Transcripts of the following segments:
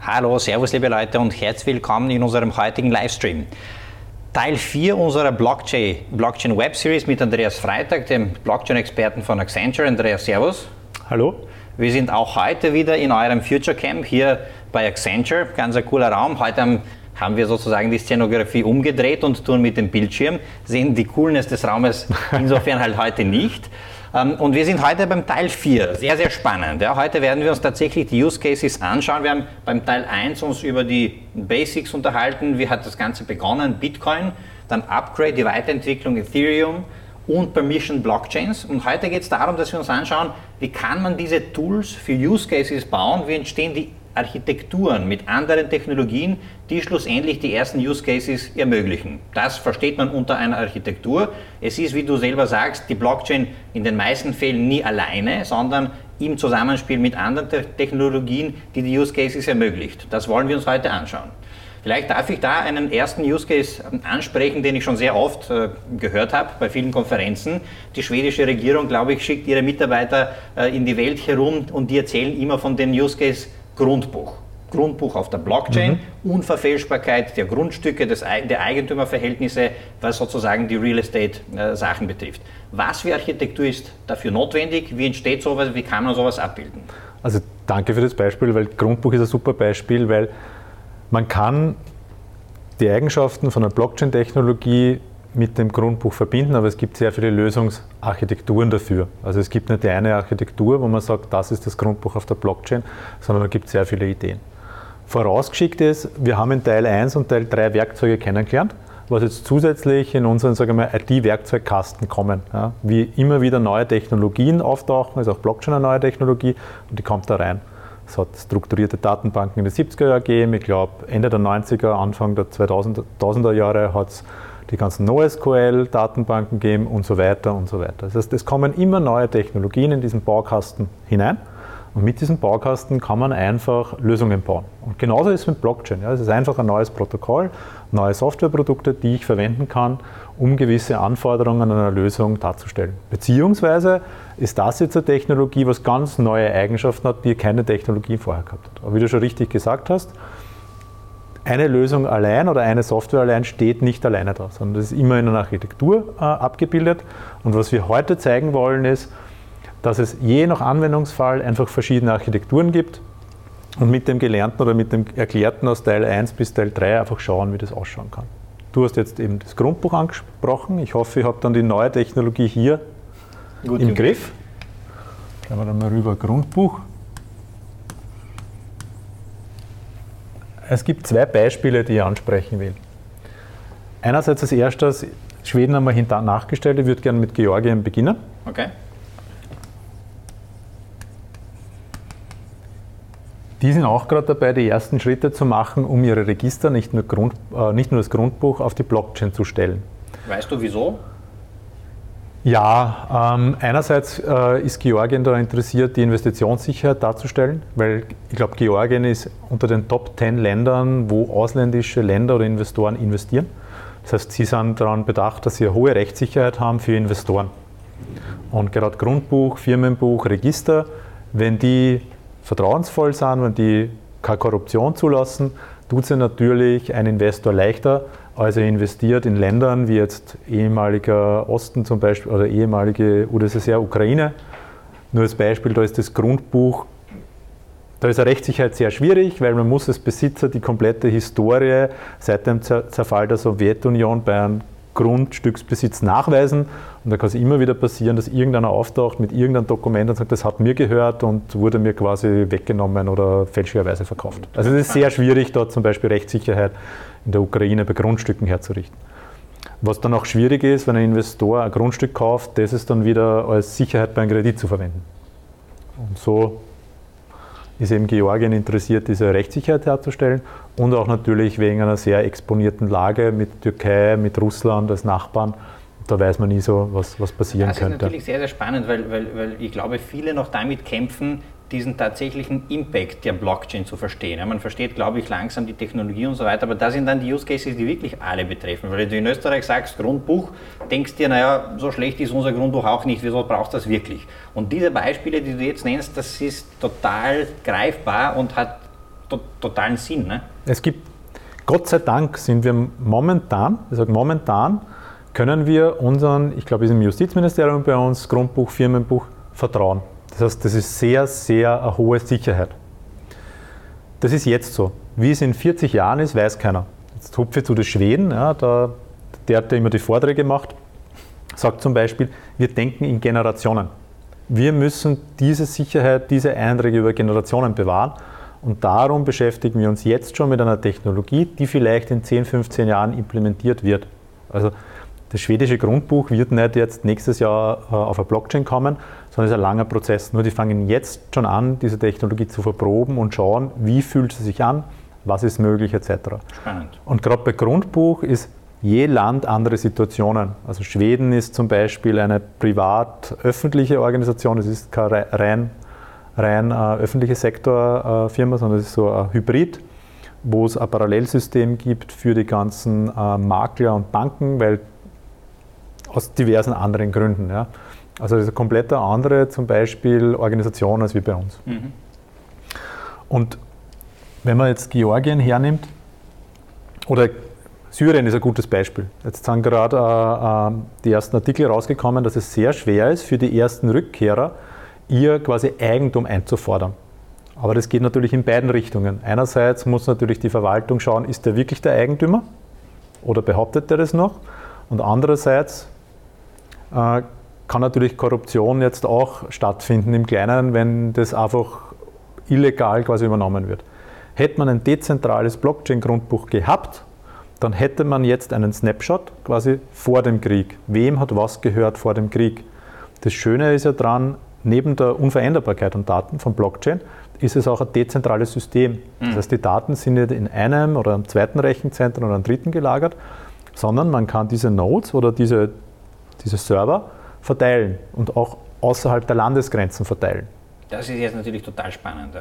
Hallo, Servus liebe Leute und herzlich willkommen in unserem heutigen Livestream. Teil 4 unserer Blockchain, Blockchain Web Series mit Andreas Freitag, dem Blockchain-Experten von Accenture. Andreas, Servus. Hallo. Wir sind auch heute wieder in eurem Future Camp hier bei Accenture. Ganz ein cooler Raum. Heute haben wir sozusagen die Szenografie umgedreht und tun mit dem Bildschirm, sehen die Coolness des Raumes insofern halt heute nicht. Ähm, und wir sind heute beim Teil 4, sehr, sehr spannend. Heute werden wir uns tatsächlich die Use Cases anschauen. Wir haben beim Teil 1 uns über die Basics unterhalten. Wie hat das Ganze begonnen? Bitcoin, dann Upgrade, die Weiterentwicklung Ethereum und Permission Blockchains. Und heute geht es darum, dass wir uns anschauen, wie kann man diese Tools für Use Cases bauen, wie entstehen die Architekturen mit anderen Technologien, die schlussendlich die ersten Use Cases ermöglichen. Das versteht man unter einer Architektur. Es ist, wie du selber sagst, die Blockchain in den meisten Fällen nie alleine, sondern im Zusammenspiel mit anderen Technologien, die die Use Cases ermöglicht. Das wollen wir uns heute anschauen. Vielleicht darf ich da einen ersten Use Case ähm, ansprechen, den ich schon sehr oft äh, gehört habe bei vielen Konferenzen. Die schwedische Regierung, glaube ich, schickt ihre Mitarbeiter äh, in die Welt herum und die erzählen immer von dem Use Case Grundbuch. Grundbuch auf der Blockchain, mhm. Unverfälschbarkeit der Grundstücke, des, der Eigentümerverhältnisse, was sozusagen die Real Estate-Sachen äh, betrifft. Was für Architektur ist dafür notwendig? Wie entsteht sowas? Wie kann man sowas abbilden? Also danke für das Beispiel, weil Grundbuch ist ein super Beispiel, weil man kann die Eigenschaften von einer Blockchain-Technologie mit dem Grundbuch verbinden, aber es gibt sehr viele Lösungsarchitekturen dafür. Also es gibt nicht die eine Architektur, wo man sagt, das ist das Grundbuch auf der Blockchain, sondern es gibt sehr viele Ideen. Vorausgeschickt ist, wir haben in Teil 1 und Teil 3 Werkzeuge kennengelernt, was jetzt zusätzlich in unseren IT-Werkzeugkasten kommen. Ja, wie immer wieder neue Technologien auftauchen, ist auch Blockchain eine neue Technologie und die kommt da rein. Es hat strukturierte Datenbanken in den 70er Jahren gegeben. Ich glaube, Ende der 90er, Anfang der 2000er Jahre hat es die ganzen NoSQL-Datenbanken geben und so weiter und so weiter. Das heißt, es kommen immer neue Technologien in diesen Baukasten hinein und mit diesem Baukasten kann man einfach Lösungen bauen. Und genauso ist es mit Blockchain. Ja. Es ist einfach ein neues Protokoll, neue Softwareprodukte, die ich verwenden kann, um gewisse Anforderungen einer Lösung darzustellen. Beziehungsweise ist das jetzt eine Technologie, was ganz neue Eigenschaften hat, die keine Technologie vorher gehabt hat. Aber wie du schon richtig gesagt hast, eine Lösung allein oder eine Software allein steht nicht alleine da, sondern das ist immer in einer Architektur äh, abgebildet. Und was wir heute zeigen wollen, ist, dass es je nach Anwendungsfall einfach verschiedene Architekturen gibt und mit dem Gelernten oder mit dem Erklärten aus Teil 1 bis Teil 3 einfach schauen, wie das ausschauen kann. Du hast jetzt eben das Grundbuch angesprochen. Ich hoffe, ich habe dann die neue Technologie hier Gut, im Griff. Schauen wir dann mal rüber, Grundbuch. Es gibt zwei Beispiele, die ich ansprechen will. Einerseits als erstes, Schweden haben wir hinter nachgestellt, ich würde gerne mit Georgien beginnen. Okay. Die sind auch gerade dabei, die ersten Schritte zu machen, um ihre Register, nicht nur, Grund, äh, nicht nur das Grundbuch, auf die Blockchain zu stellen. Weißt du wieso? Ja, ähm, einerseits äh, ist Georgien daran interessiert, die Investitionssicherheit darzustellen, weil ich glaube, Georgien ist unter den Top 10 Ländern, wo ausländische Länder oder Investoren investieren. Das heißt, sie sind daran bedacht, dass sie eine hohe Rechtssicherheit haben für Investoren. Und gerade Grundbuch, Firmenbuch, Register, wenn die vertrauensvoll sind, wenn die keine Korruption zulassen, tut sie natürlich ein Investor leichter, als er investiert in Ländern wie jetzt ehemaliger Osten zum Beispiel oder ehemalige UdSSR Ukraine. Nur als Beispiel, da ist das Grundbuch, da ist eine Rechtssicherheit sehr schwierig, weil man muss als Besitzer die komplette Historie seit dem Zerfall der Sowjetunion bei einem Grundstücksbesitz nachweisen. Und da kann es immer wieder passieren, dass irgendeiner auftaucht mit irgendeinem Dokument und sagt, das hat mir gehört und wurde mir quasi weggenommen oder fälschlicherweise verkauft. Also es ist sehr schwierig, dort zum Beispiel Rechtssicherheit in der Ukraine bei Grundstücken herzurichten. Was dann auch schwierig ist, wenn ein Investor ein Grundstück kauft, das ist dann wieder als Sicherheit bei einem Kredit zu verwenden. Und so ist eben Georgien interessiert, diese Rechtssicherheit herzustellen und auch natürlich wegen einer sehr exponierten Lage mit Türkei, mit Russland als Nachbarn. Da weiß man nie so, was, was passieren könnte. Das ist natürlich sehr, sehr spannend, weil, weil, weil ich glaube, viele noch damit kämpfen, diesen tatsächlichen Impact der Blockchain zu verstehen. Ja, man versteht, glaube ich, langsam die Technologie und so weiter, aber da sind dann die Use Cases, die wirklich alle betreffen. Weil du in Österreich sagst, Grundbuch, denkst dir, naja, so schlecht ist unser Grundbuch auch nicht, wieso brauchst du das wirklich? Und diese Beispiele, die du jetzt nennst, das ist total greifbar und hat to totalen Sinn. Ne? Es gibt, Gott sei Dank sind wir momentan, ich sage momentan, können wir unseren, ich glaube, ist im Justizministerium bei uns, Grundbuch, Firmenbuch, vertrauen. Das heißt, das ist sehr, sehr eine hohe Sicherheit. Das ist jetzt so. Wie es in 40 Jahren ist, weiß keiner. Jetzt hupfe ich zu den Schweden, ja, da, der hat ja immer die Vorträge gemacht, sagt zum Beispiel, wir denken in Generationen. Wir müssen diese Sicherheit, diese Einträge über Generationen bewahren und darum beschäftigen wir uns jetzt schon mit einer Technologie, die vielleicht in 10, 15 Jahren implementiert wird. Also das schwedische Grundbuch wird nicht jetzt nächstes Jahr äh, auf eine Blockchain kommen, sondern es ist ein langer Prozess. Nur die fangen jetzt schon an, diese Technologie zu verproben und schauen, wie fühlt sie sich an, was ist möglich etc. Spannend. Und gerade bei Grundbuch ist je Land andere Situationen. Also Schweden ist zum Beispiel eine privat-öffentliche Organisation, es ist keine rein, rein äh, öffentliche Sektorfirma, äh, sondern es ist so ein Hybrid, wo es ein Parallelsystem gibt für die ganzen äh, Makler und Banken, weil aus diversen anderen Gründen. Ja. Also das ist eine komplett andere zum Beispiel Organisation als wie bei uns. Mhm. Und wenn man jetzt Georgien hernimmt, oder Syrien ist ein gutes Beispiel. Jetzt sind gerade äh, äh, die ersten Artikel rausgekommen, dass es sehr schwer ist für die ersten Rückkehrer, ihr quasi Eigentum einzufordern. Aber das geht natürlich in beiden Richtungen. Einerseits muss natürlich die Verwaltung schauen, ist der wirklich der Eigentümer oder behauptet er das noch? Und andererseits äh, kann natürlich Korruption jetzt auch stattfinden im Kleinen, wenn das einfach illegal quasi übernommen wird. Hätte man ein dezentrales Blockchain-Grundbuch gehabt, dann hätte man jetzt einen Snapshot quasi vor dem Krieg. Wem hat was gehört vor dem Krieg? Das Schöne ist ja dran, neben der Unveränderbarkeit an Daten von Blockchain ist es auch ein dezentrales System. Das mhm. heißt, die Daten sind nicht in einem oder einem zweiten Rechenzentrum oder einem dritten gelagert, sondern man kann diese Nodes oder diese, diese Server verteilen und auch außerhalb der Landesgrenzen verteilen. Das ist jetzt natürlich total spannend.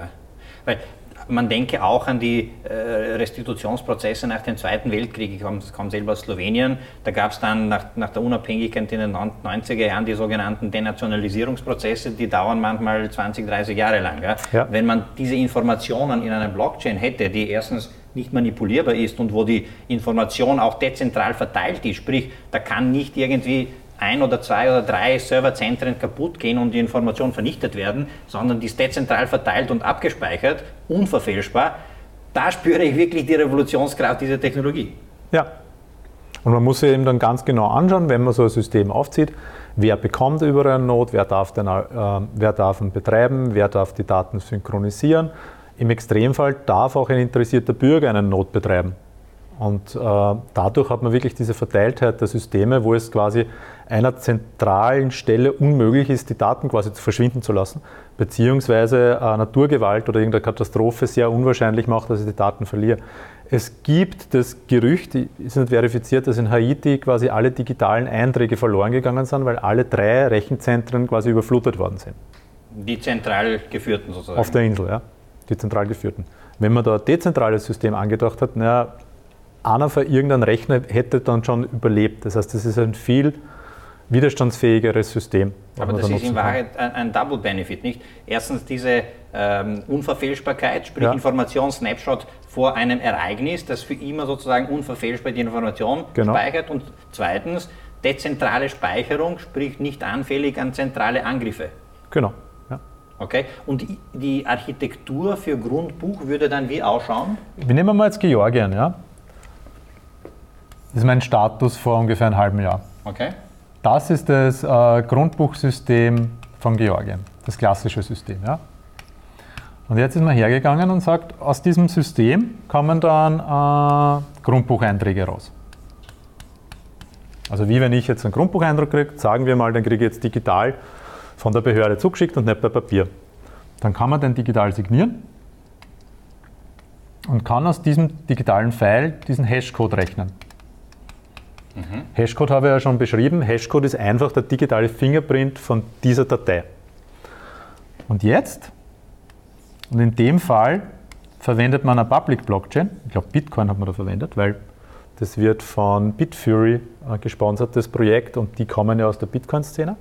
Weil man denke auch an die äh, Restitutionsprozesse nach dem Zweiten Weltkrieg. Ich komme, komme selber aus Slowenien. Da gab es dann nach, nach, der Unabhängigkeit in den 90er Jahren die sogenannten Denationalisierungsprozesse, die dauern manchmal 20, 30 Jahre lang. Ja. Wenn man diese Informationen in einer Blockchain hätte, die erstens nicht manipulierbar ist und wo die Information auch dezentral verteilt ist, sprich, da kann nicht irgendwie ein oder zwei oder drei Serverzentren kaputt gehen und die Informationen vernichtet werden, sondern die ist dezentral verteilt und abgespeichert, unverfälschbar. Da spüre ich wirklich die Revolutionskraft dieser Technologie. Ja. Und man muss sich eben dann ganz genau anschauen, wenn man so ein System aufzieht, wer bekommt über einen Node, wer darf, den, äh, wer darf ihn betreiben, wer darf die Daten synchronisieren. Im Extremfall darf auch ein interessierter Bürger einen Node betreiben. Und äh, dadurch hat man wirklich diese Verteiltheit der Systeme, wo es quasi einer zentralen Stelle unmöglich ist, die Daten quasi verschwinden zu lassen, beziehungsweise äh, Naturgewalt oder irgendeine Katastrophe sehr unwahrscheinlich macht, dass ich die Daten verliere. Es gibt das Gerücht, ist nicht verifiziert, dass in Haiti quasi alle digitalen Einträge verloren gegangen sind, weil alle drei Rechenzentren quasi überflutet worden sind. Die zentral geführten sozusagen? Auf der Insel, ja. Die zentral geführten. Wenn man da ein dezentrales System angedacht hat, naja, einer für irgendeinen Rechner hätte dann schon überlebt. Das heißt, das ist ein viel widerstandsfähigeres System. Aber das ist in Wahrheit ein, ein, Double Benefit, nicht? Erstens diese ähm, Unverfälschbarkeit, sprich ja. Information-Snapshot vor einem Ereignis, das für immer sozusagen unverfälschbar die Information genau. speichert und zweitens dezentrale Speicherung, sprich nicht anfällig an zentrale Angriffe. Genau. Okay, und die Architektur für Grundbuch würde dann wie ausschauen? Wir nehmen mal jetzt Georgien, ja. Das ist mein Status vor ungefähr einem halben Jahr. Okay. Das ist das äh, Grundbuchsystem von Georgien, das klassische System. Ja? Und jetzt ist man hergegangen und sagt, aus diesem System kommen dann äh, Grundbucheinträge raus. Also wie wenn ich jetzt einen Grundbucheintrag kriege, sagen wir mal, den kriege ich jetzt digital von der Behörde zugeschickt und nicht per Papier. Dann kann man den digital signieren und kann aus diesem digitalen File diesen Hashcode rechnen. Mhm. Hashcode habe ich ja schon beschrieben. Hashcode ist einfach der digitale Fingerprint von dieser Datei. Und jetzt, und in dem Fall verwendet man eine Public Blockchain. Ich glaube, Bitcoin hat man da verwendet, weil das wird von Bitfury äh, gesponsert, das Projekt, und die kommen ja aus der Bitcoin-Szene.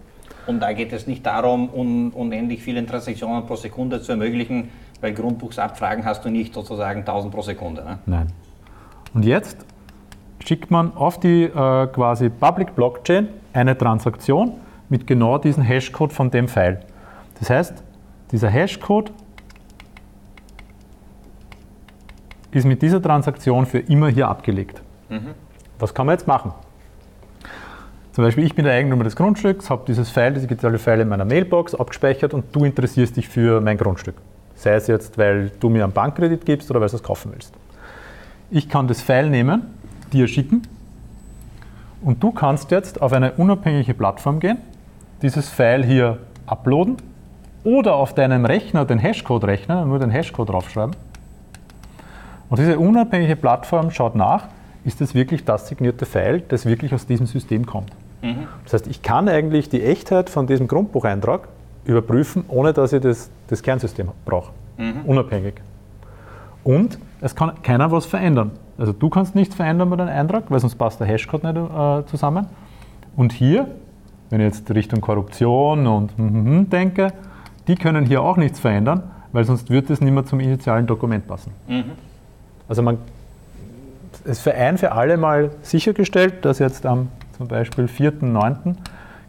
Und da geht es nicht darum, un unendlich viele Transaktionen pro Sekunde zu ermöglichen, weil Grundbuchsabfragen hast du nicht sozusagen 1000 pro Sekunde. Ne? Nein. Und jetzt schickt man auf die äh, quasi Public Blockchain eine Transaktion mit genau diesem Hashcode von dem File. Das heißt, dieser Hashcode ist mit dieser Transaktion für immer hier abgelegt. Mhm. Was kann man jetzt machen? Zum Beispiel, ich bin der Eigentümer des Grundstücks, habe dieses File, diese digitale File in meiner Mailbox abgespeichert und du interessierst dich für mein Grundstück. Sei es jetzt, weil du mir einen Bankkredit gibst oder weil du es kaufen willst. Ich kann das File nehmen, dir schicken und du kannst jetzt auf eine unabhängige Plattform gehen, dieses File hier uploaden oder auf deinem Rechner den Hashcode rechnen und nur den Hashcode draufschreiben und diese unabhängige Plattform schaut nach, ist das wirklich das signierte File, das wirklich aus diesem System kommt. Mhm. Das heißt, ich kann eigentlich die Echtheit von diesem Grundbucheintrag überprüfen, ohne dass ich das, das Kernsystem brauche. Mhm. Unabhängig. Und es kann keiner was verändern. Also du kannst nichts verändern bei deinem Eintrag, weil sonst passt der Hashcode nicht äh, zusammen. Und hier, wenn ich jetzt Richtung Korruption und mm, mm, denke, die können hier auch nichts verändern, weil sonst wird es nicht mehr zum initialen Dokument passen. Mhm. Also man ist für ein für alle Mal sichergestellt, dass jetzt am zum Beispiel 4.9.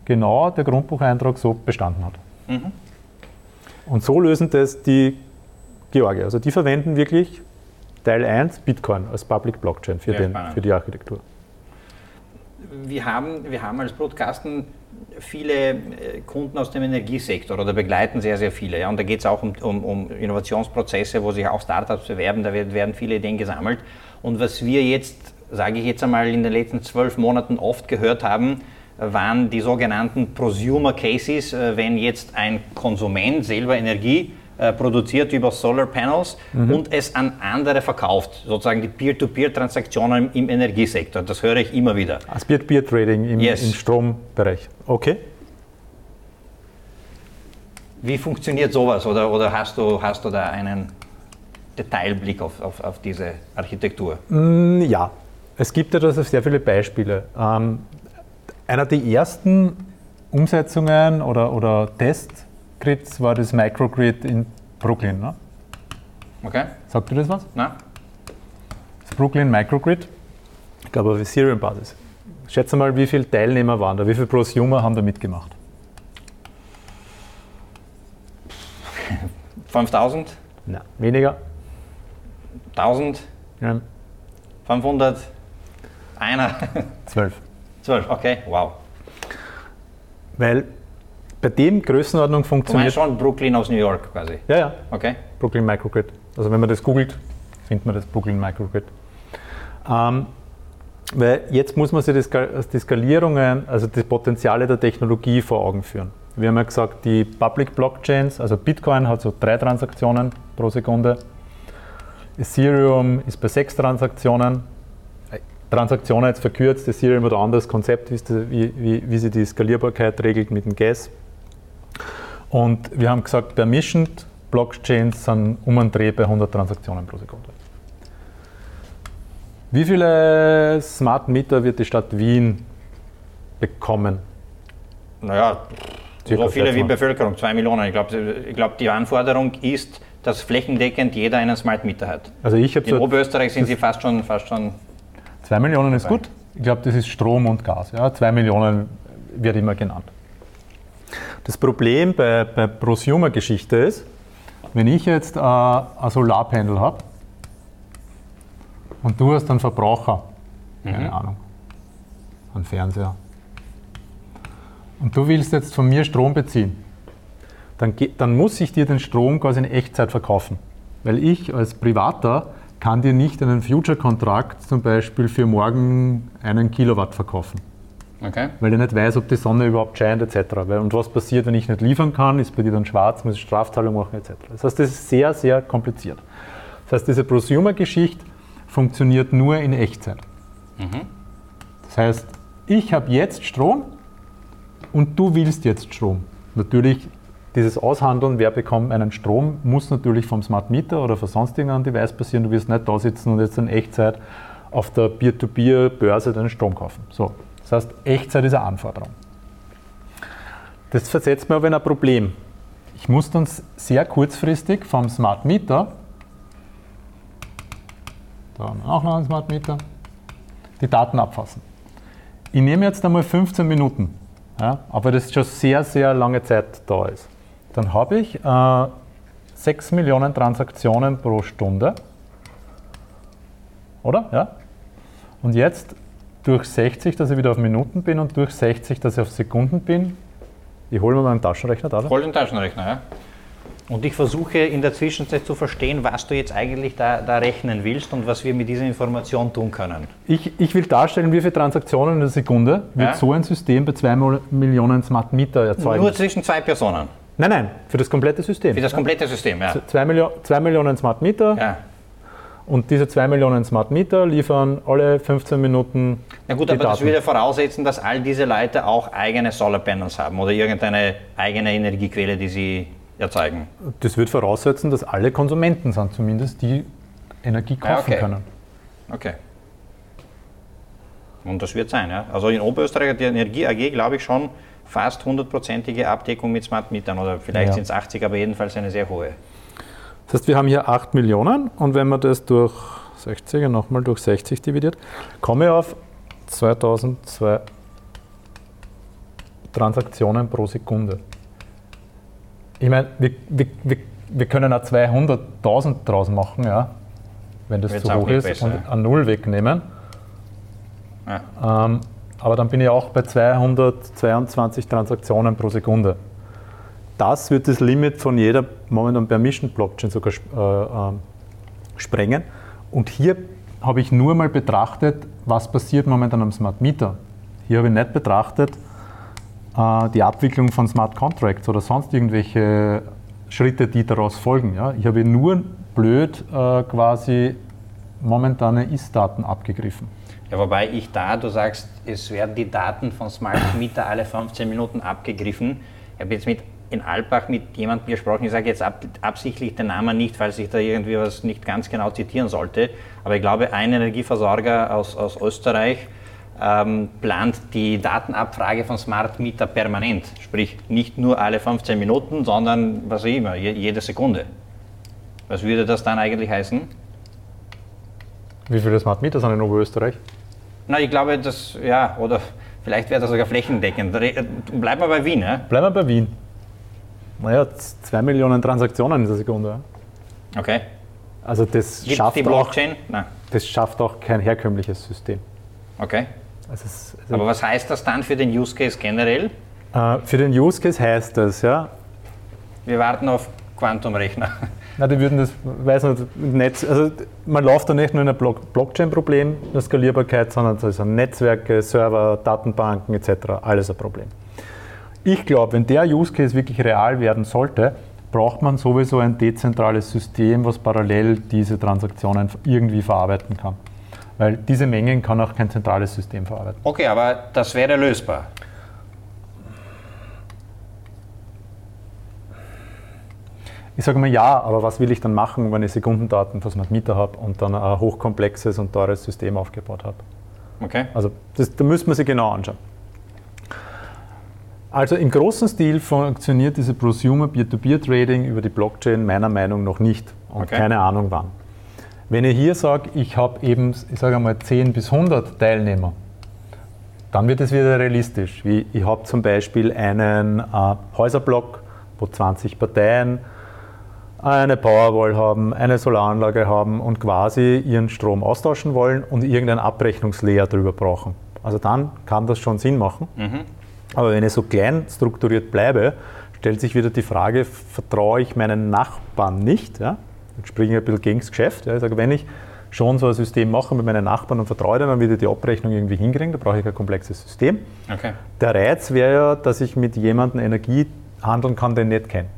genau der Grundbucheintrag so bestanden hat. Mhm. Und so lösen das die Georgier. Also die verwenden wirklich Teil 1 Bitcoin als Public Blockchain für, den, für die Architektur. Wir haben, wir haben als Broadcasten viele äh, Kunden aus dem Energiesektor oder begleiten sehr, sehr viele. Ja, und da geht es auch um, um, um, Innovationsprozesse, wo sich auch Startups bewerben, da werden viele Ideen gesammelt. Und was wir jetzt, sage ich jetzt einmal, in den letzten zwölf Monaten oft gehört haben, waren die sogenannten Prosumer Cases, äh, wenn jetzt ein Konsument selber Energie äh, produziert über Solar Panels mhm. und es an andere verkauft, sozusagen die Peer-to-Peer-Transaktionen im Energiesektor. Das höre ich immer wieder. Als Peer-to-Peer-Trading im, yes. im Strombereich. Okay. Wie funktioniert sowas oder, oder hast, du, hast du da einen Detailblick auf, auf, auf diese Architektur? Mm, ja, es gibt ja da sehr viele Beispiele. Ähm, einer der ersten Umsetzungen oder, oder Testgrids war das Microgrid in Brooklyn. Ne? Okay. Sagt dir das was? Nein. Das Brooklyn Microgrid, ich glaube auf Ethereum-Basis. Schätze mal, wie viele Teilnehmer waren da, wie viele Prosumer haben da mitgemacht? 5000? Nein, weniger. 1000? Ja. 500? Einer? 12. 12, okay, wow. Weil bei dem Größenordnung funktioniert. Du schon Brooklyn aus New York quasi? Ja, ja. Okay. Brooklyn Microgrid. Also wenn man das googelt, findet man das Brooklyn Microgrid. Ähm, weil jetzt muss man sich die Skalierungen, also die Potenziale der Technologie vor Augen führen. Wir haben ja gesagt, die Public Blockchains, also Bitcoin hat so drei Transaktionen pro Sekunde. Ethereum ist bei sechs Transaktionen. Transaktionen jetzt verkürzt, Ethereum oder anderes Konzept, wie, wie, wie sie die Skalierbarkeit regelt mit dem Gas. Und wir haben gesagt, Permissioned Blockchains sind um einen Dreh bei 100 Transaktionen pro Sekunde. Wie viele Smart Meter wird die Stadt Wien bekommen? Naja, Circa so viele wie Bevölkerung, zwei Millionen. Ich glaube, ich glaub, die Anforderung ist, dass flächendeckend jeder einen Smart Meter hat. Also ich In so Oberösterreich sind sie fast schon, fast schon. Zwei Millionen ist gut. Ich glaube, das ist Strom und Gas. Ja, zwei Millionen wird immer genannt. Das Problem bei, bei Prosumer-Geschichte ist, wenn ich jetzt äh, ein Solarpanel habe und du hast einen Verbraucher, mhm. keine Ahnung, einen Fernseher, und du willst jetzt von mir Strom beziehen, dann, dann muss ich dir den Strom quasi in Echtzeit verkaufen. Weil ich als Privater kann dir nicht einen Future-Kontrakt zum Beispiel für morgen einen Kilowatt verkaufen. Okay. Weil ich nicht weiß, ob die Sonne überhaupt scheint etc. Und was passiert, wenn ich nicht liefern kann, ist bei dir dann schwarz, muss ich Strafzahlung machen etc. Das heißt, das ist sehr, sehr kompliziert. Das heißt, diese Prosumer-Geschichte funktioniert nur in Echtzeit. Mhm. Das heißt, ich habe jetzt Strom und du willst jetzt Strom. Natürlich dieses Aushandeln, wer bekommt einen Strom, muss natürlich vom Smart Meter oder von sonst irgendeinem Device passieren. Du wirst nicht da sitzen und jetzt in Echtzeit auf der Peer-to-Peer-Börse deinen Strom kaufen. So. Das heißt, Echtzeit ist eine Anforderung. Das versetzt mir aber in ein Problem. ich muss dann sehr kurzfristig vom Smart Meter, da haben wir auch noch einen Smart Meter, die Daten abfassen. Ich nehme jetzt einmal 15 Minuten, ja, aber das schon sehr, sehr lange Zeit da ist. Dann habe ich äh, 6 Millionen Transaktionen pro Stunde. Oder? Ja? Und jetzt durch 60, dass ich wieder auf Minuten bin und durch 60, dass ich auf Sekunden bin. Ich hole mir meinen Taschenrechner da. Hol den Taschenrechner, ja. Und ich versuche in der Zwischenzeit zu verstehen, was du jetzt eigentlich da, da rechnen willst und was wir mit dieser Information tun können. Ich, ich will darstellen, wie viele Transaktionen in der Sekunde wird Ja. so ein System bei 2 Millionen Smart Meter erzeugen. Nur zwischen zwei Personen. nein, nein, für das komplette System. Für das komplette System, ja. 2 Millio zwei Millionen Smart Meter ja. und diese 2 Millionen Smart Meter liefern alle 15 Minuten Na gut, aber das Daten. würde voraussetzen, dass all diese Leute auch eigene Solarpanels haben oder irgendeine eigene Energiequelle, die sie erzeugen. Das wird voraussetzen, dass alle Konsumenten sind, zumindest die Energie kaufen Ja, okay. können. Okay. Und das wird sein, ja. Also in Oberösterreich hat die Energie AG, glaube ich, schon fast hundertprozentige Abdeckung mit Smart Mietern oder vielleicht Ja. sind es 80, aber jedenfalls eine sehr hohe. Das heißt, wir haben hier 8 Millionen und wenn man das durch 60 und nochmal durch 60 dividiert, komme ich auf 2002 Transaktionen pro Sekunde. Ich meine, wir, wir, wir, können auch 200.000 draus machen, ja, wenn das Wird's zu hoch ist besser, und ja. eine Null wegnehmen. Ja. Ähm, aber dann bin ich auch bei 222 Transaktionen pro Sekunde. Das wird das Limit von jeder momentan Permission Blockchain sogar äh, ähm, sprengen. Und hier habe ich nur mal betrachtet, was passiert momentan am Smart Meter. Hier habe ich nicht betrachtet äh, die Abwicklung von Smart Contracts oder sonst irgendwelche Schritte, die daraus folgen. Ja. Ich habe nur blöd äh, quasi momentane Ist-Daten abgegriffen. Ja, wobei ich da, du sagst, es werden die Daten von Smart Meter alle 15 Minuten abgegriffen. Ich habe jetzt mit in Alpbach mit jemandem gesprochen, ich sage jetzt ab, absichtlich den Namen nicht, falls ich da irgendwie was nicht ganz genau zitieren sollte, aber ich glaube, ein Energieversorger aus, aus Österreich ähm, plant die Datenabfrage von Smart Meter permanent, sprich nicht nur alle 15 Minuten, sondern was auch immer, je, jede Sekunde. Was würde das dann eigentlich heißen? Wie viele Smart Meter sind in Oberösterreich? Na, ich glaube, das, ja, oder vielleicht wäre das sogar flächendeckend. Re- Bleiben wir bei Wien, ja? Bleiben wir bei Wien. Naja, 2 Millionen Transaktionen in der Sekunde. ja. Okay. Also das Gibt es schafft, die auch, Blockchain? Nein. das schafft auch kein herkömmliches System. Okay. Also es, also Aber was heißt das dann für den Use Case generell? äh, für den Use Case heißt das, ja, Wir warten auf Quantumrechner. na, die würden das, weiß nicht, Netz, also man läuft da nicht nur in ein Block Blockchain-Problem, eine Skalierbarkeit, sondern da sind Netzwerke, Server, Datenbanken etc. alles ein Problem. Ich glaube, wenn der Use Case wirklich real werden sollte, braucht man sowieso ein dezentrales System, was parallel diese Transaktionen irgendwie verarbeiten kann. Weil diese Mengen kann auch kein zentrales System verarbeiten. Okay, aber das wäre lösbar. Ich sage mal ja, aber was will ich dann machen, wenn ich Sekundendaten von Smart Meter habe und dann ein hochkomplexes und teures System aufgebaut habe? Okay. Also das, da müsste man sich genau anschauen. Also im großen Stil funktioniert diese Prosumer Peer-to-Peer-Trading über die Blockchain meiner Meinung nach nicht und Okay. keine Ahnung wann. Wenn ich hier sage, ich habe eben, ich sage einmal 10 bis 100 Teilnehmer, dann wird es wieder realistisch. Wie ich habe zum Beispiel einen äh, Häuserblock, wo 20 Parteien eine Powerwall haben, eine Solaranlage haben und quasi ihren Strom austauschen wollen und irgendein Abrechnungslayer drüber brauchen. Also dann kann das schon Sinn machen. Aber wenn ich so klein strukturiert bleibe, stellt sich wieder die Frage, vertraue ich meinen Nachbarn nicht? Ja? Jetzt springe ich ein bisschen gegen das Geschäft. Ja? Ich sage, wenn ich schon so ein System mache mit meinen Nachbarn und vertraue denen, dann wieder die Abrechnung irgendwie hinkriegen, da brauche ich ein komplexes System. Okay. Der Reiz wäre ja, dass ich mit jemandem Energie handeln kann, den ich nicht kenne.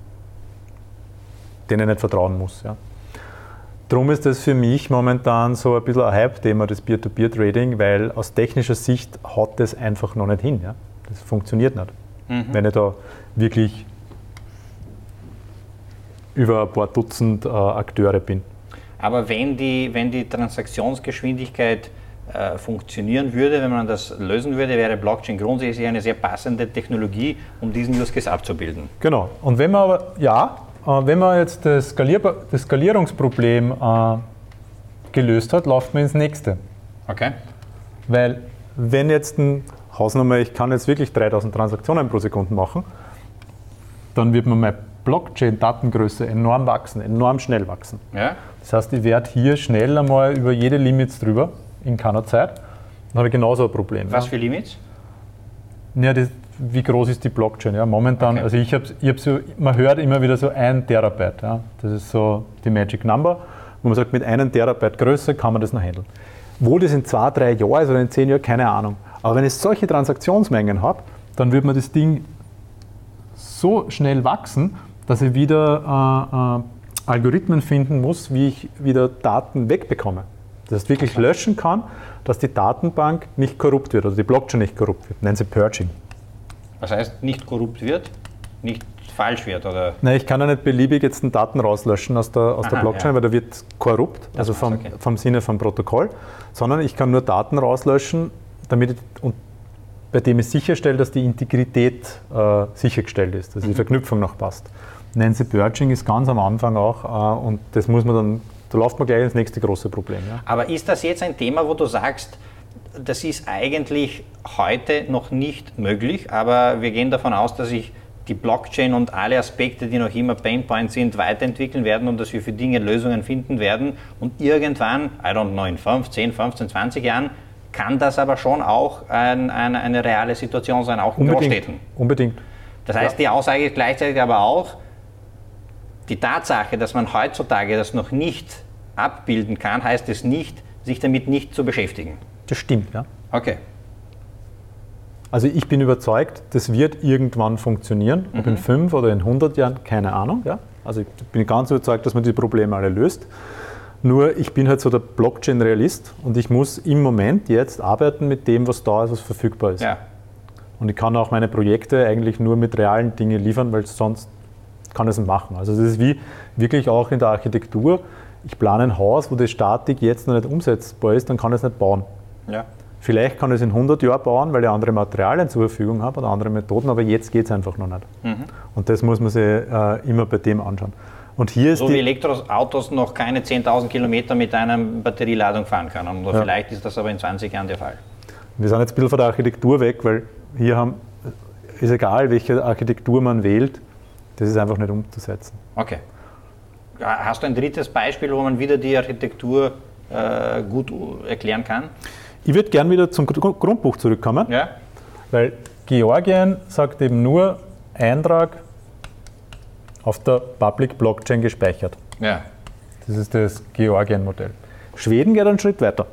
Den ich nicht vertrauen muss. Ja. Darum ist das für mich momentan so ein bisschen ein Hype-Thema, das Peer-to-Peer-Trading, weil aus technischer Sicht haut das einfach noch nicht hin. Ja. Das funktioniert nicht. Wenn ich da wirklich über ein paar Dutzend äh, Akteure bin. Aber wenn die, wenn die Transaktionsgeschwindigkeit äh, funktionieren würde, wenn man das lösen würde, wäre Blockchain grundsätzlich eine sehr passende Technologie, um diesen Use Case abzubilden. Genau. Und wenn man aber, ja, äh, wenn man jetzt das, Skalierbar das Skalierungsproblem äh, gelöst hat, läuft man ins nächste. Okay. Weil wenn jetzt ein Hausnummer, ich kann jetzt wirklich 3000 Transaktionen pro Sekunde machen, dann wird man meine Blockchain-Datengröße enorm wachsen, enorm schnell wachsen. Ja. Das heißt, ich werde hier schnell einmal über jede Limits drüber in keiner Zeit. Dann habe ich genauso ein Problem. Was ja. für Limits? Ja, das, wie groß ist die Blockchain? Ja, momentan, Okay. also ich habe ich hab so, man hört immer wieder so ein Terabyte. Ja. Das ist so die Magic Number, wo man sagt, mit einem Terabyte Größe kann man das noch handeln. Wo das in zwei, drei Jahren ist oder in zehn Jahren, keine Ahnung. Aber wenn ich solche Transaktionsmengen habe, dann wird man das Ding so schnell wachsen, dass ich wieder äh, äh, Algorithmen finden muss, wie ich wieder Daten wegbekomme. Das heißt, wirklich löschen kann, dass die Datenbank nicht korrupt wird oder die Blockchain nicht korrupt wird. Nennen sie Purging. Was heißt, nicht korrupt wird, nicht falsch wird oder Nein, ich kann ja nicht beliebig jetzt einen Daten rauslöschen aus der, aus der Aha, Blockchain, ja. weil der wird korrupt, also war's, vom, okay. vom Sinne vom Protokoll, sondern ich kann nur Daten rauslöschen, damit und bei dem ich sicherstelle, dass die Integrität äh, sichergestellt ist, Mhm. dass die Verknüpfung noch passt. Nancy Purging ist ganz am Anfang auch äh, und das muss man dann, da läuft man gleich ins nächste große Problem. Ja. Aber ist das jetzt ein Thema, wo du sagst, das ist eigentlich heute noch nicht möglich, aber wir gehen davon aus, dass sich die Blockchain und alle Aspekte, die noch immer Painpoints sind, weiterentwickeln werden und dass wir für Dinge Lösungen finden werden und irgendwann, I don't know, in 5, 10, 15, 20 Jahren, kann das aber schon auch ein, eine, eine reale Situation sein, auch in Großstädten. Unbedingt. Das heißt, die Aussage ist gleichzeitig aber auch, die Tatsache, dass man heutzutage das noch nicht abbilden kann, heißt es nicht, sich damit nicht zu beschäftigen. Das stimmt, ja. Okay. Also ich bin überzeugt, das wird irgendwann funktionieren, ob Mhm. in fünf oder in 100 Jahren, keine Ahnung. Ja? Also ich bin ganz überzeugt, dass man die Probleme alle löst. Nur ich bin halt so der Blockchain-Realist und ich muss im Moment jetzt arbeiten mit dem, was da ist, was verfügbar ist. Ja. Und ich kann auch meine Projekte eigentlich nur mit realen Dingen liefern, weil sonst kann ich es nicht machen. Also das ist wie wirklich auch in der Architektur. Ich plane ein Haus, wo die Statik jetzt noch nicht umsetzbar ist, dann kann ich es nicht bauen. Ja. Vielleicht kann ich es in 100 Jahren bauen, weil ich andere Materialien zur Verfügung habe oder andere Methoden, aber jetzt geht es einfach noch nicht. Mhm. Und das muss man sich äh, immer bei dem anschauen. Und hier ist So wie Elektroautos noch keine 10.000 Kilometer mit einer Batterieladung fahren können. Oder Ja. vielleicht ist das aber in 20 Jahren der Fall. wir sind jetzt ein bisschen von der Architektur weg, weil hier haben, ist egal, welche Architektur man wählt, das ist einfach nicht umzusetzen. Okay. Hast du ein drittes Beispiel, wo man wieder die Architektur äh, gut uh, erklären kann? Ich würde gern wieder zum Gru- Grundbuch zurückkommen, Ja. weil Georgien sagt eben nur Eintrag auf der Public Blockchain gespeichert. Ja. Das ist das Georgien-Modell. Schweden geht einen Schritt weiter.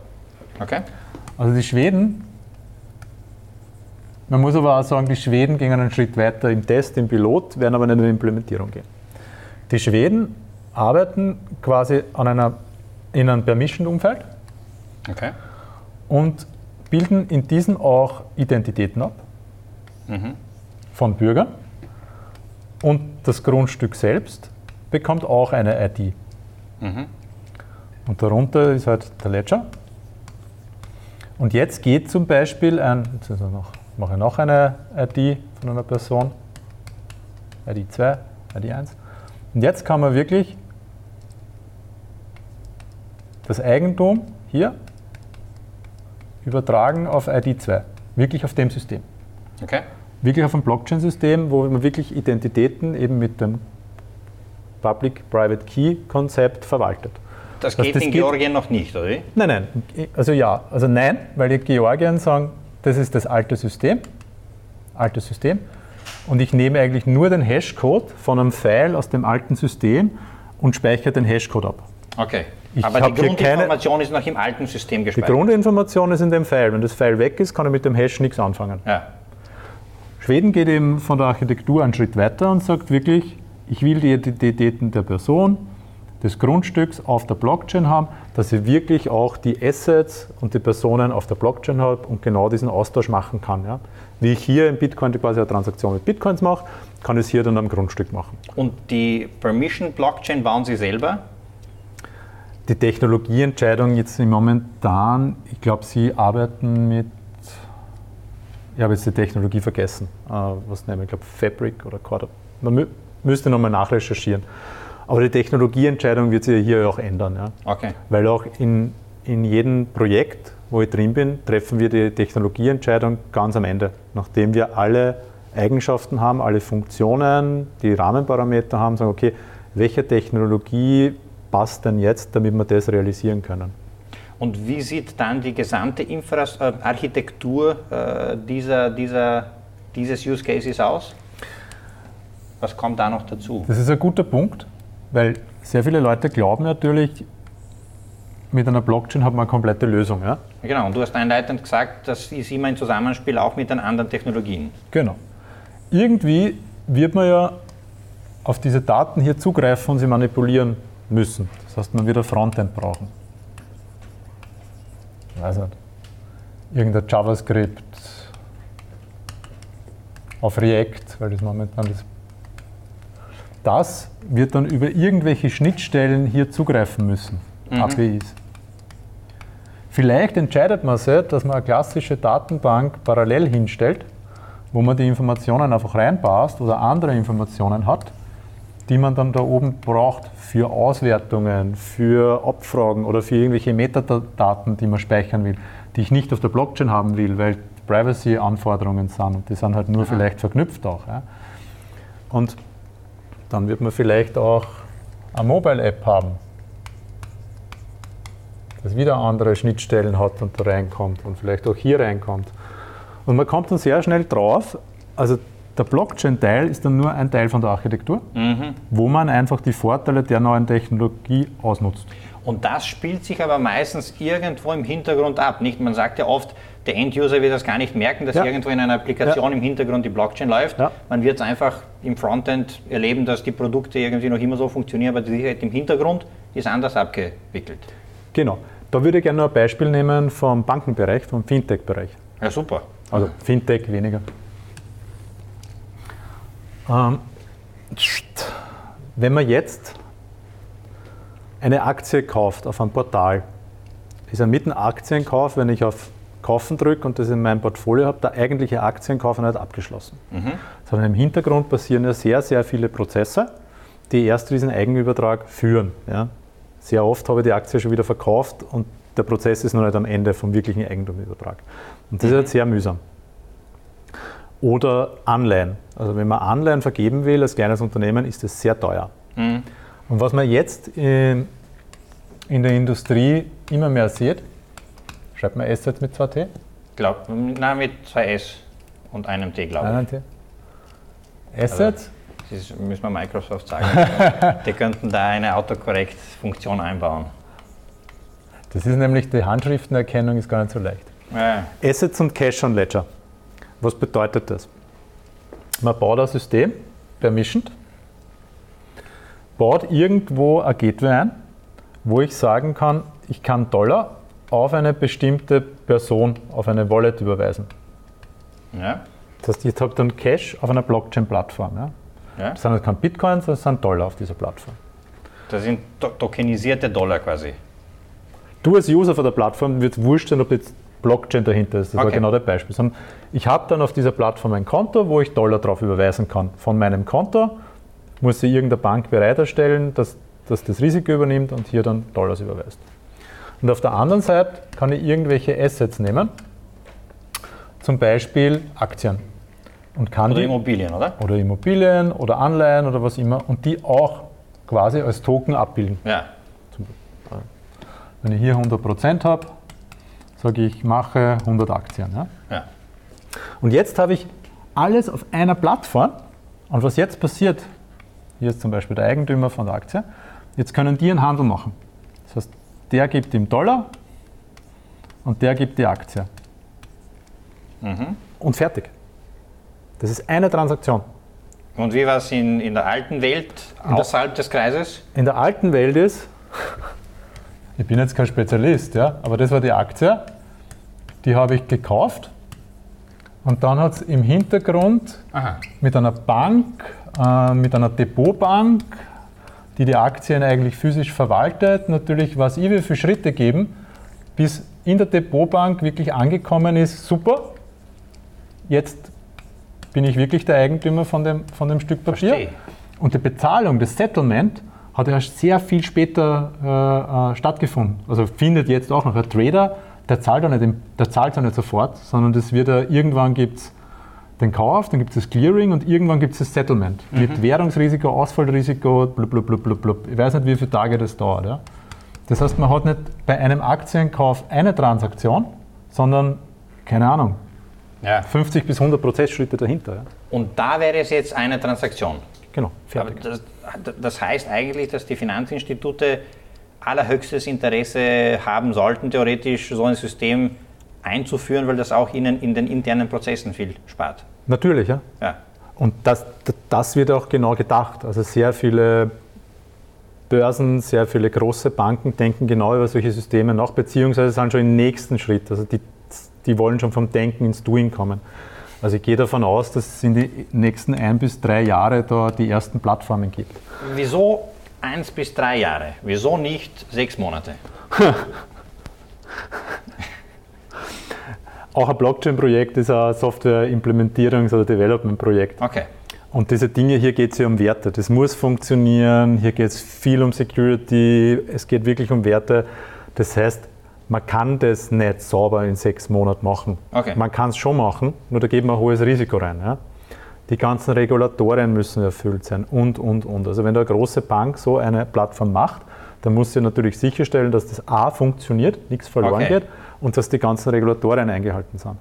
Okay. Also die Schweden, man muss aber auch sagen, die Schweden gehen einen Schritt weiter im Test, im Pilot, werden aber nicht in die Implementierung gehen. Die Schweden arbeiten quasi an einer, in einem Permission-Umfeld Okay. und bilden in diesem auch Identitäten ab von Bürgern. Und das Grundstück selbst bekommt auch eine ID. Und darunter ist halt der Ledger. Und jetzt geht zum Beispiel ein, jetzt ist er noch, mache ich noch eine ID von einer Person, ID 2, ID 1. Und jetzt kann man wirklich das Eigentum hier übertragen auf ID 2, wirklich auf dem System. Okay. Wirklich auf ein Blockchain-System, wo man wirklich Identitäten eben mit dem Public-Private-Key-Konzept verwaltet. Das Das- geht das in geht- Georgien noch nicht, oder? Nein, nein, also ja, also nein, weil die Georgien sagen, das ist das alte System, altes System, und ich nehme eigentlich nur den Hashcode von einem File aus dem alten System und speichere den Hashcode ab. Okay. Ich Aber die hier keine- Grundinformation ist noch im alten System Die gespeichert. Grundinformation ist in dem File. Wenn das File weg ist, kann ich mit dem Hash nichts anfangen. ja. Schweden geht eben von der Architektur einen Schritt weiter und sagt wirklich, ich will die Identitäten der Person, des Grundstücks auf der Blockchain haben, dass ich wirklich auch die Assets und die Personen auf der Blockchain habe und genau diesen Austausch machen kann. Ja. Wie ich hier im Bitcoin quasi eine Transaktion mit Bitcoins mache, kann ich es hier dann am Grundstück machen. Und die Permission Blockchain bauen Sie selber? die Technologieentscheidung jetzt momentan, ich glaube, Sie arbeiten mit, ich habe jetzt die Technologie vergessen, äh, was nehmen ich glaube Fabric oder Corda. Man mü müsste nochmal nachrecherchieren. Aber die Technologieentscheidung wird sich hier auch ändern. Ja? Okay. Weil auch in, in jedem Projekt, wo ich drin bin, treffen wir die Technologieentscheidung ganz am Ende, nachdem wir alle Eigenschaften haben, alle Funktionen, die Rahmenparameter haben, sagen, okay, welche Technologie passt denn jetzt, damit wir das realisieren können? Und wie sieht dann die gesamte Infras äh, Architektur äh, dieser, dieser, dieses Use Cases aus? Was kommt da noch dazu? Das ist ein guter Punkt, weil sehr viele Leute glauben natürlich, mit einer Blockchain hat man eine komplette Lösung. Ja? Genau, und du hast einleitend gesagt, das ist immer ein Zusammenspiel auch mit den anderen Technologien. Genau. Irgendwie wird man ja auf diese Daten hier zugreifen und sie manipulieren müssen. Das heißt, man wird ein Frontend brauchen. Weiß nicht. Irgendein JavaScript auf React, weil das momentan das. Das wird dann über irgendwelche Schnittstellen hier zugreifen müssen, mhm. APIs. Vielleicht entscheidet man sich, dass man eine klassische Datenbank parallel hinstellt, wo man die Informationen einfach reinpasst oder andere Informationen hat die man dann da oben braucht für Auswertungen, für Abfragen oder für irgendwelche Metadaten, die man speichern will, die ich nicht auf der Blockchain haben will, weil Privacy-Anforderungen sind und die sind halt nur Aha. vielleicht verknüpft auch. Ja. Und dann wird man vielleicht auch eine Mobile-App haben, das wieder andere Schnittstellen hat und da reinkommt und vielleicht auch hier reinkommt. Und man kommt dann sehr schnell drauf, also der Blockchain-Teil ist dann nur ein Teil von der Architektur, mhm. wo man einfach die Vorteile der neuen Technologie ausnutzt. Und das spielt sich aber meistens irgendwo im Hintergrund ab. Nicht? Man sagt ja oft, der End-User wird das gar nicht merken, dass ja. irgendwo in einer Applikation ja. im Hintergrund die Blockchain läuft. Ja. Man wird es einfach im Frontend erleben, dass die Produkte irgendwie noch immer so funktionieren, aber die Sicherheit im Hintergrund ist anders abgewickelt. Genau. Da würde ich gerne noch ein Beispiel nehmen vom Bankenbereich, vom Fintech-Bereich. Ja, super. Also Fintech weniger. Ähm, wenn man jetzt eine Aktie kauft auf einem Portal, ist ja mit einem Aktienkauf, wenn ich auf Kaufen drücke und das in meinem Portfolio habe, der eigentliche Aktienkauf nicht abgeschlossen. Mhm. Sondern im Hintergrund passieren ja sehr, sehr viele Prozesse, die erst diesen Eigenübertrag führen. Ja. Sehr oft habe ich die Aktie schon wieder verkauft und der Prozess ist noch nicht am Ende vom wirklichen Eigentumübertrag. Und das mhm. ist halt sehr mühsam oder Anleihen. Also wenn man Anleihen vergeben will als kleines Unternehmen, ist das sehr teuer. Mhm. Und was man jetzt in, in der Industrie immer mehr sieht, schreibt man Assets mit zwei T? Glaub, nein, mit zwei S und einem T, glaube ich. Assets? Also, das müssen wir Microsoft sagen. die könnten da eine Autokorrekt-Funktion einbauen. Das ist nämlich, die Handschriftenerkennung ist gar nicht so leicht. Ja. Assets und Cash on Ledger. Was bedeutet das? Man baut ein System, permissioned, baut irgendwo ein Gateway ein, wo ich sagen kann, ich kann Dollar auf eine bestimmte Person, auf eine Wallet überweisen. Ja. Das heißt, ich habe dann Cash auf einer Blockchain-Plattform. Ja? Ja. Das sind halt keine Bitcoins, das sind Dollar auf dieser Plattform. Das sind tokenisierte Dollar quasi. Du als User von der Plattform wird wurscht sein, ob jetzt Blockchain dahinter ist. Das okay. war genau das Beispiel. Ich habe dann auf dieser Plattform ein Konto, wo ich Dollar drauf überweisen kann. Von meinem Konto muss sie irgendeine Bank bereitstellen, dass, dass das Risiko übernimmt und hier dann Dollars überweist. Und auf der anderen Seite kann ich irgendwelche Assets nehmen, zum Beispiel Aktien. Und kann oder die, Immobilien, oder? Oder Immobilien oder Anleihen oder was immer und die auch quasi als Token abbilden. Ja. Wenn ich hier 100% habe, sage ich, mache 100 Aktien. Ja? ja. Und jetzt habe ich alles auf einer Plattform. Und was jetzt passiert, hier ist zum Beispiel der Eigentümer von der Aktie, jetzt können die einen Handel machen. Das heißt, der gibt ihm Dollar und der gibt die Aktie. Mhm. Und fertig. Das ist eine Transaktion. Und wie war es in, in der alten Welt außerhalb des Kreises? In der alten Welt ist, ich bin jetzt kein Spezialist, ja, aber das war die Aktie, die habe ich gekauft und dann hat es im Hintergrund Aha. mit einer Bank, äh, mit einer Depotbank, die die Aktien eigentlich physisch verwaltet, natürlich was ich will für Schritte geben, bis in der Depotbank wirklich angekommen ist, super, jetzt bin ich wirklich der Eigentümer von dem, von dem Stück Papier. Verstehe. Und die Bezahlung, das Settlement, hat ja sehr viel später äh, äh, stattgefunden. Also findet jetzt auch noch ein Trader, der zahlt auch nicht, der zahlt auch nicht sofort, sondern das wird ja, irgendwann gibt es den Kauf, dann gibt es das Clearing und irgendwann gibt es das Settlement. Mhm. Mit Währungsrisiko, Ausfallrisiko, blub, blub, blub, blub, blub. Ich weiß nicht, wie viele Tage das dauert. Ja? Das heißt, man hat nicht bei einem Aktienkauf eine Transaktion, sondern, keine Ahnung, ja. 50 bis 100 Prozessschritte dahinter. Ja? Und da wäre es jetzt eine Transaktion. Genau, fertig. Das, das, heißt eigentlich, dass die Finanzinstitute allerhöchstes Interesse haben sollten, theoretisch so ein System einzuführen, weil das auch ihnen in den internen Prozessen viel spart. Natürlich, ja. ja. Und das, das wird auch genau gedacht. Also sehr viele Börsen, sehr viele große Banken denken genau über solche Systeme nach, beziehungsweise sind schon im nächsten Schritt. Also die, die wollen schon vom Denken ins Doing kommen. Also ich gehe davon aus, dass es in den nächsten ein bis drei Jahre da die ersten Plattformen gibt. Wieso eins bis drei Jahre? Wieso nicht sechs Monate? Auch ein Blockchain-Projekt ist ein Software-Implementierungs- oder Development-Projekt. Okay. Und diese Dinge, hier geht es ja um Werte. Das muss funktionieren, hier geht es viel um Security, es geht wirklich um Werte. Das heißt, man kann das nicht sauber in sechs Monaten machen. Okay. Man kann es schon machen, nur da geht man ein hohes Risiko rein. Ja? Die ganzen Regulatorien müssen erfüllt sein und, und, und. Also wenn da eine große Bank so eine Plattform macht, dann muss sie natürlich sicherstellen, dass das A funktioniert, nichts verloren okay. geht und dass die ganzen Regulatorien eingehalten sind.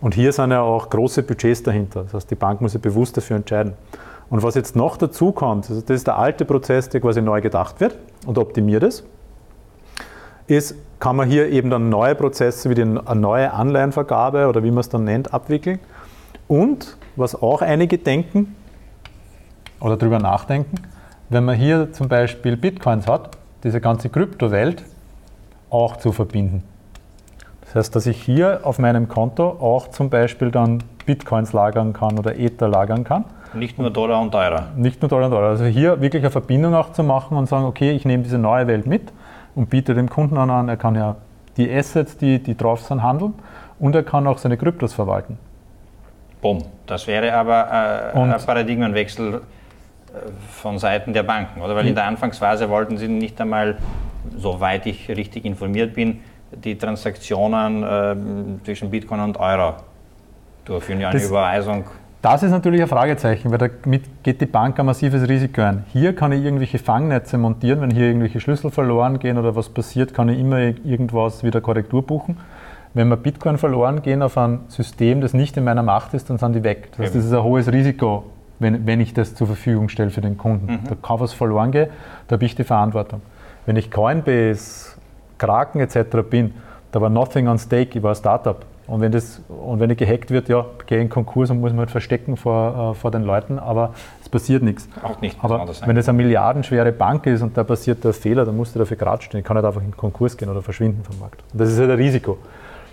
Und hier sind ja auch große Budgets dahinter. Das heißt, die Bank muss sich bewusst dafür entscheiden. Und was jetzt noch dazu kommt, also das ist der alte Prozess, der quasi neu gedacht wird und optimiert ist, ist, kann man hier eben dann neue Prozesse wie die, eine neue Anleihenvergabe oder wie man es dann nennt, abwickeln. Und was auch einige denken oder darüber nachdenken, wenn man hier zum Beispiel Bitcoins hat, diese ganze Kryptowelt auch zu verbinden. Das heißt, dass ich hier auf meinem Konto auch zum Beispiel dann Bitcoins lagern kann oder Ether lagern kann. Nicht nur Dollar und Euro. Nicht nur Dollar und Euro. Also hier wirklich eine Verbindung auch zu machen und sagen, okay, ich nehme diese neue Welt mit und biete dem Kunden an, er kann ja die Assets, die, die drauf sind, handeln und er kann auch seine Kryptos verwalten. Bumm. Das wäre aber äh, ein Paradigmenwechsel äh, von Seiten der Banken, oder? Weil in der Anfangsphase wollten sie nicht einmal, soweit ich richtig informiert bin, die Transaktionen äh, zwischen Bitcoin und Euro durchführen, ja eine das, Überweisung. Das ist natürlich ein Fragezeichen, weil damit geht die Bank ein massives Risiko ein. Hier kann ich irgendwelche Fangnetze montieren, wenn hier irgendwelche Schlüssel verloren gehen oder was passiert, kann ich immer irgendwas wieder Korrektur buchen. Wenn wir Bitcoin verloren gehen auf ein System, das nicht in meiner Macht ist, dann sind die weg. Das heißt, das ist ein hohes Risiko, wenn, wenn ich das zur Verfügung stelle für den Kunden. Mhm. Da kann was verloren gehen, da habe ich die Verantwortung. Wenn ich Coinbase, Kraken etc. bin, da war nothing on stake, ich war ein Startup. Und wenn, das, und wenn ich gehackt wird, ja, gehe in Konkurs und muss mich halt verstecken vor, äh, vor den Leuten, aber es passiert nichts. Auch nicht. Aber wenn es eine milliardenschwere Bank ist und da passiert der Fehler, dann musst du dafür gerade stehen. Ich kann nicht einfach in Konkurs gehen oder verschwinden vom Markt. Und das ist halt ein Risiko.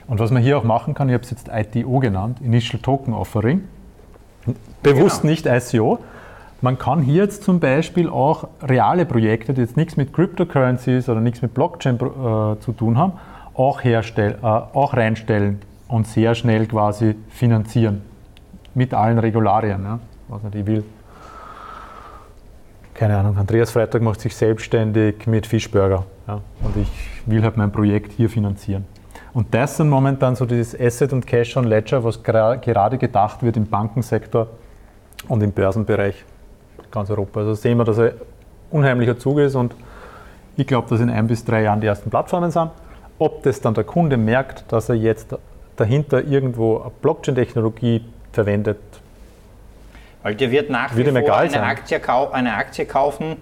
Und was man hier auch machen kann, ich habe es jetzt ITO genannt, Initial Token Offering, bewusst genau. nicht ICO. Man kann hier jetzt zum Beispiel auch reale Projekte, die jetzt nichts mit Cryptocurrencies oder nichts mit Blockchain äh, zu tun haben, auch, herstell, äh, auch reinstellen und sehr schnell quasi finanzieren. Mit allen Regularien. Ja? Was nicht, ich will. Keine Ahnung, Andreas Freitag macht sich selbstständig mit Fischburger. Ja? Und ich will halt mein Projekt hier finanzieren. Und das sind momentan so dieses Asset und Cash on Ledger, was gerade gedacht wird im Bankensektor und im Börsenbereich ganz Europa. Also sehen wir, dass er unheimlicher Zug ist und ich glaube, dass in ein bis drei Jahren die ersten Plattformen sind. Ob das dann der Kunde merkt, dass er jetzt dahinter irgendwo eine Blockchain-Technologie verwendet, weil dir wird nach wie vor eine Aktie, eine Aktie kaufen,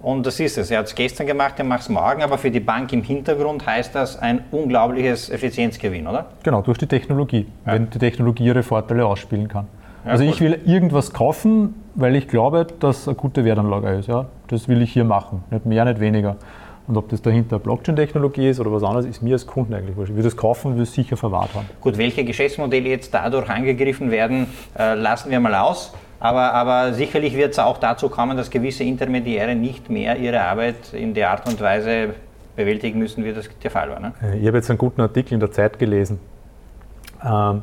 und das ist es. Er hat es gestern gemacht, er macht es morgen, aber für die Bank im Hintergrund heißt das ein unglaubliches Effizienzgewinn, oder? Genau, durch die Technologie, ja. wenn die Technologie ihre Vorteile ausspielen kann. Ja, also gut. ich will irgendwas kaufen, weil ich glaube, dass eine gute Wertanlage ist. Ja? Das will ich hier machen, nicht mehr, nicht weniger. Und ob das dahinter Blockchain-Technologie ist oder was anderes, ist mir als Kunden eigentlich wurscht. Ich will das kaufen will es sicher verwahrt haben. Gut, welche Geschäftsmodelle jetzt dadurch angegriffen werden, äh, lassen wir mal aus. Aber, aber sicherlich wird es auch dazu kommen, dass gewisse Intermediäre nicht mehr ihre Arbeit in der Art und Weise bewältigen müssen, wie das der Fall war. Ne? Äh, ich habe jetzt einen guten Artikel in der Zeit gelesen. Ähm,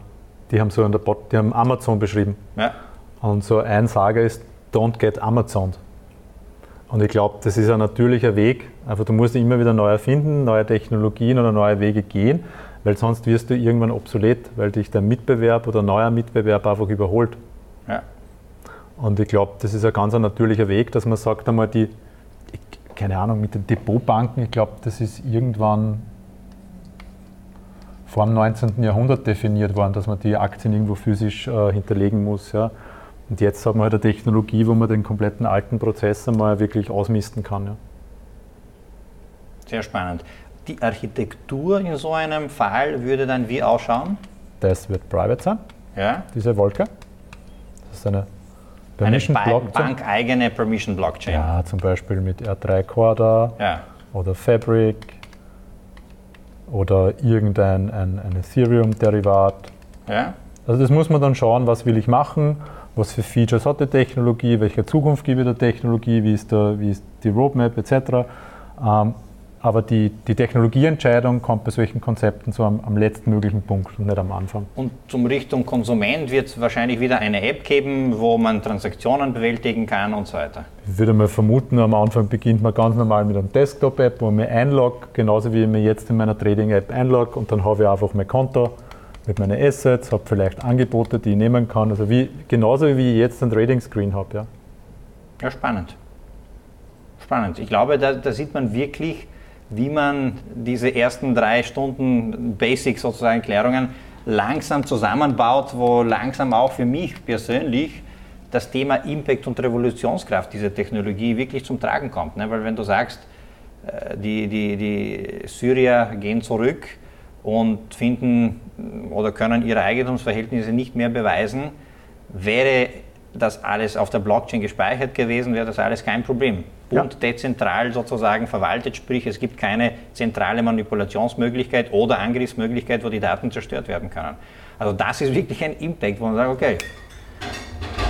die haben so an der Bot, die haben Amazon beschrieben. Ja. Und so ein Sage ist, don't get Amazon. Und ich glaube, das ist ein natürlicher Weg. Einfach, du musst immer wieder neu erfinden, neue Technologien oder neue Wege gehen, weil sonst wirst du irgendwann obsolet, weil dich der Mitbewerb oder neuer Mitbewerb einfach überholt. Ja. Und ich glaube, das ist ein ganz natürlicher Weg, dass man sagt einmal, die, keine Ahnung, mit den Depotbanken, ich glaube, das ist irgendwann vor dem 19. Jahrhundert definiert worden, dass man die Aktien irgendwo physisch äh, hinterlegen muss. Ja. Und jetzt hat man halt eine Technologie, wo man den kompletten alten Prozess einmal wirklich ausmisten kann. Ja. Sehr spannend. Die Architektur in so einem Fall würde dann wie ausschauen? Das wird private sein. Ja. Diese Wolke. Das ist eine Permission eine bank-eigene Permission Blockchain. Ja, zum Beispiel mit R3 Corda ja. oder Fabric oder irgendein ein, ein Ethereum-Derivat. Ja. Also das muss man dann schauen, was will ich machen, was für Features hat die Technologie, welche Zukunft ich der Technologie, wie ist, der, wie ist die Roadmap etc. Ähm, aber die, die Technologieentscheidung kommt bei solchen Konzepten so am, am letzten möglichen Punkt und nicht am Anfang. Und zum Richtung Konsument wird es wahrscheinlich wieder eine App geben, wo man Transaktionen bewältigen kann und so weiter. Ich würde mal vermuten, am Anfang beginnt man ganz normal mit einer Desktop-App, wo ich mich einlogge, genauso wie ich mich jetzt in meiner Trading-App einlogge und dann habe ich einfach mein Konto mit meinen Assets, habe vielleicht Angebote, die ich nehmen kann. Also wie, genauso wie ich jetzt ein Trading-Screen habe. Ja. ja, spannend. Spannend. Ich glaube, da, da sieht man wirklich, wie man diese ersten drei Stunden Basic sozusagen Klärungen langsam zusammenbaut, wo langsam auch für mich persönlich das Thema Impact und Revolutionskraft dieser Technologie wirklich zum Tragen kommt. Ne? Weil wenn du sagst, äh, die, die, die Syrier gehen zurück und finden oder können ihre Eigentumsverhältnisse nicht mehr beweisen, wäre das alles auf der Blockchain gespeichert gewesen, wäre das alles kein Problem und dezentral sozusagen verwaltet, sprich es gibt keine zentrale Manipulationsmöglichkeit oder Angriffsmöglichkeit, wo die Daten zerstört werden können. Also das ist wirklich ein Impact, wo man sagt, okay,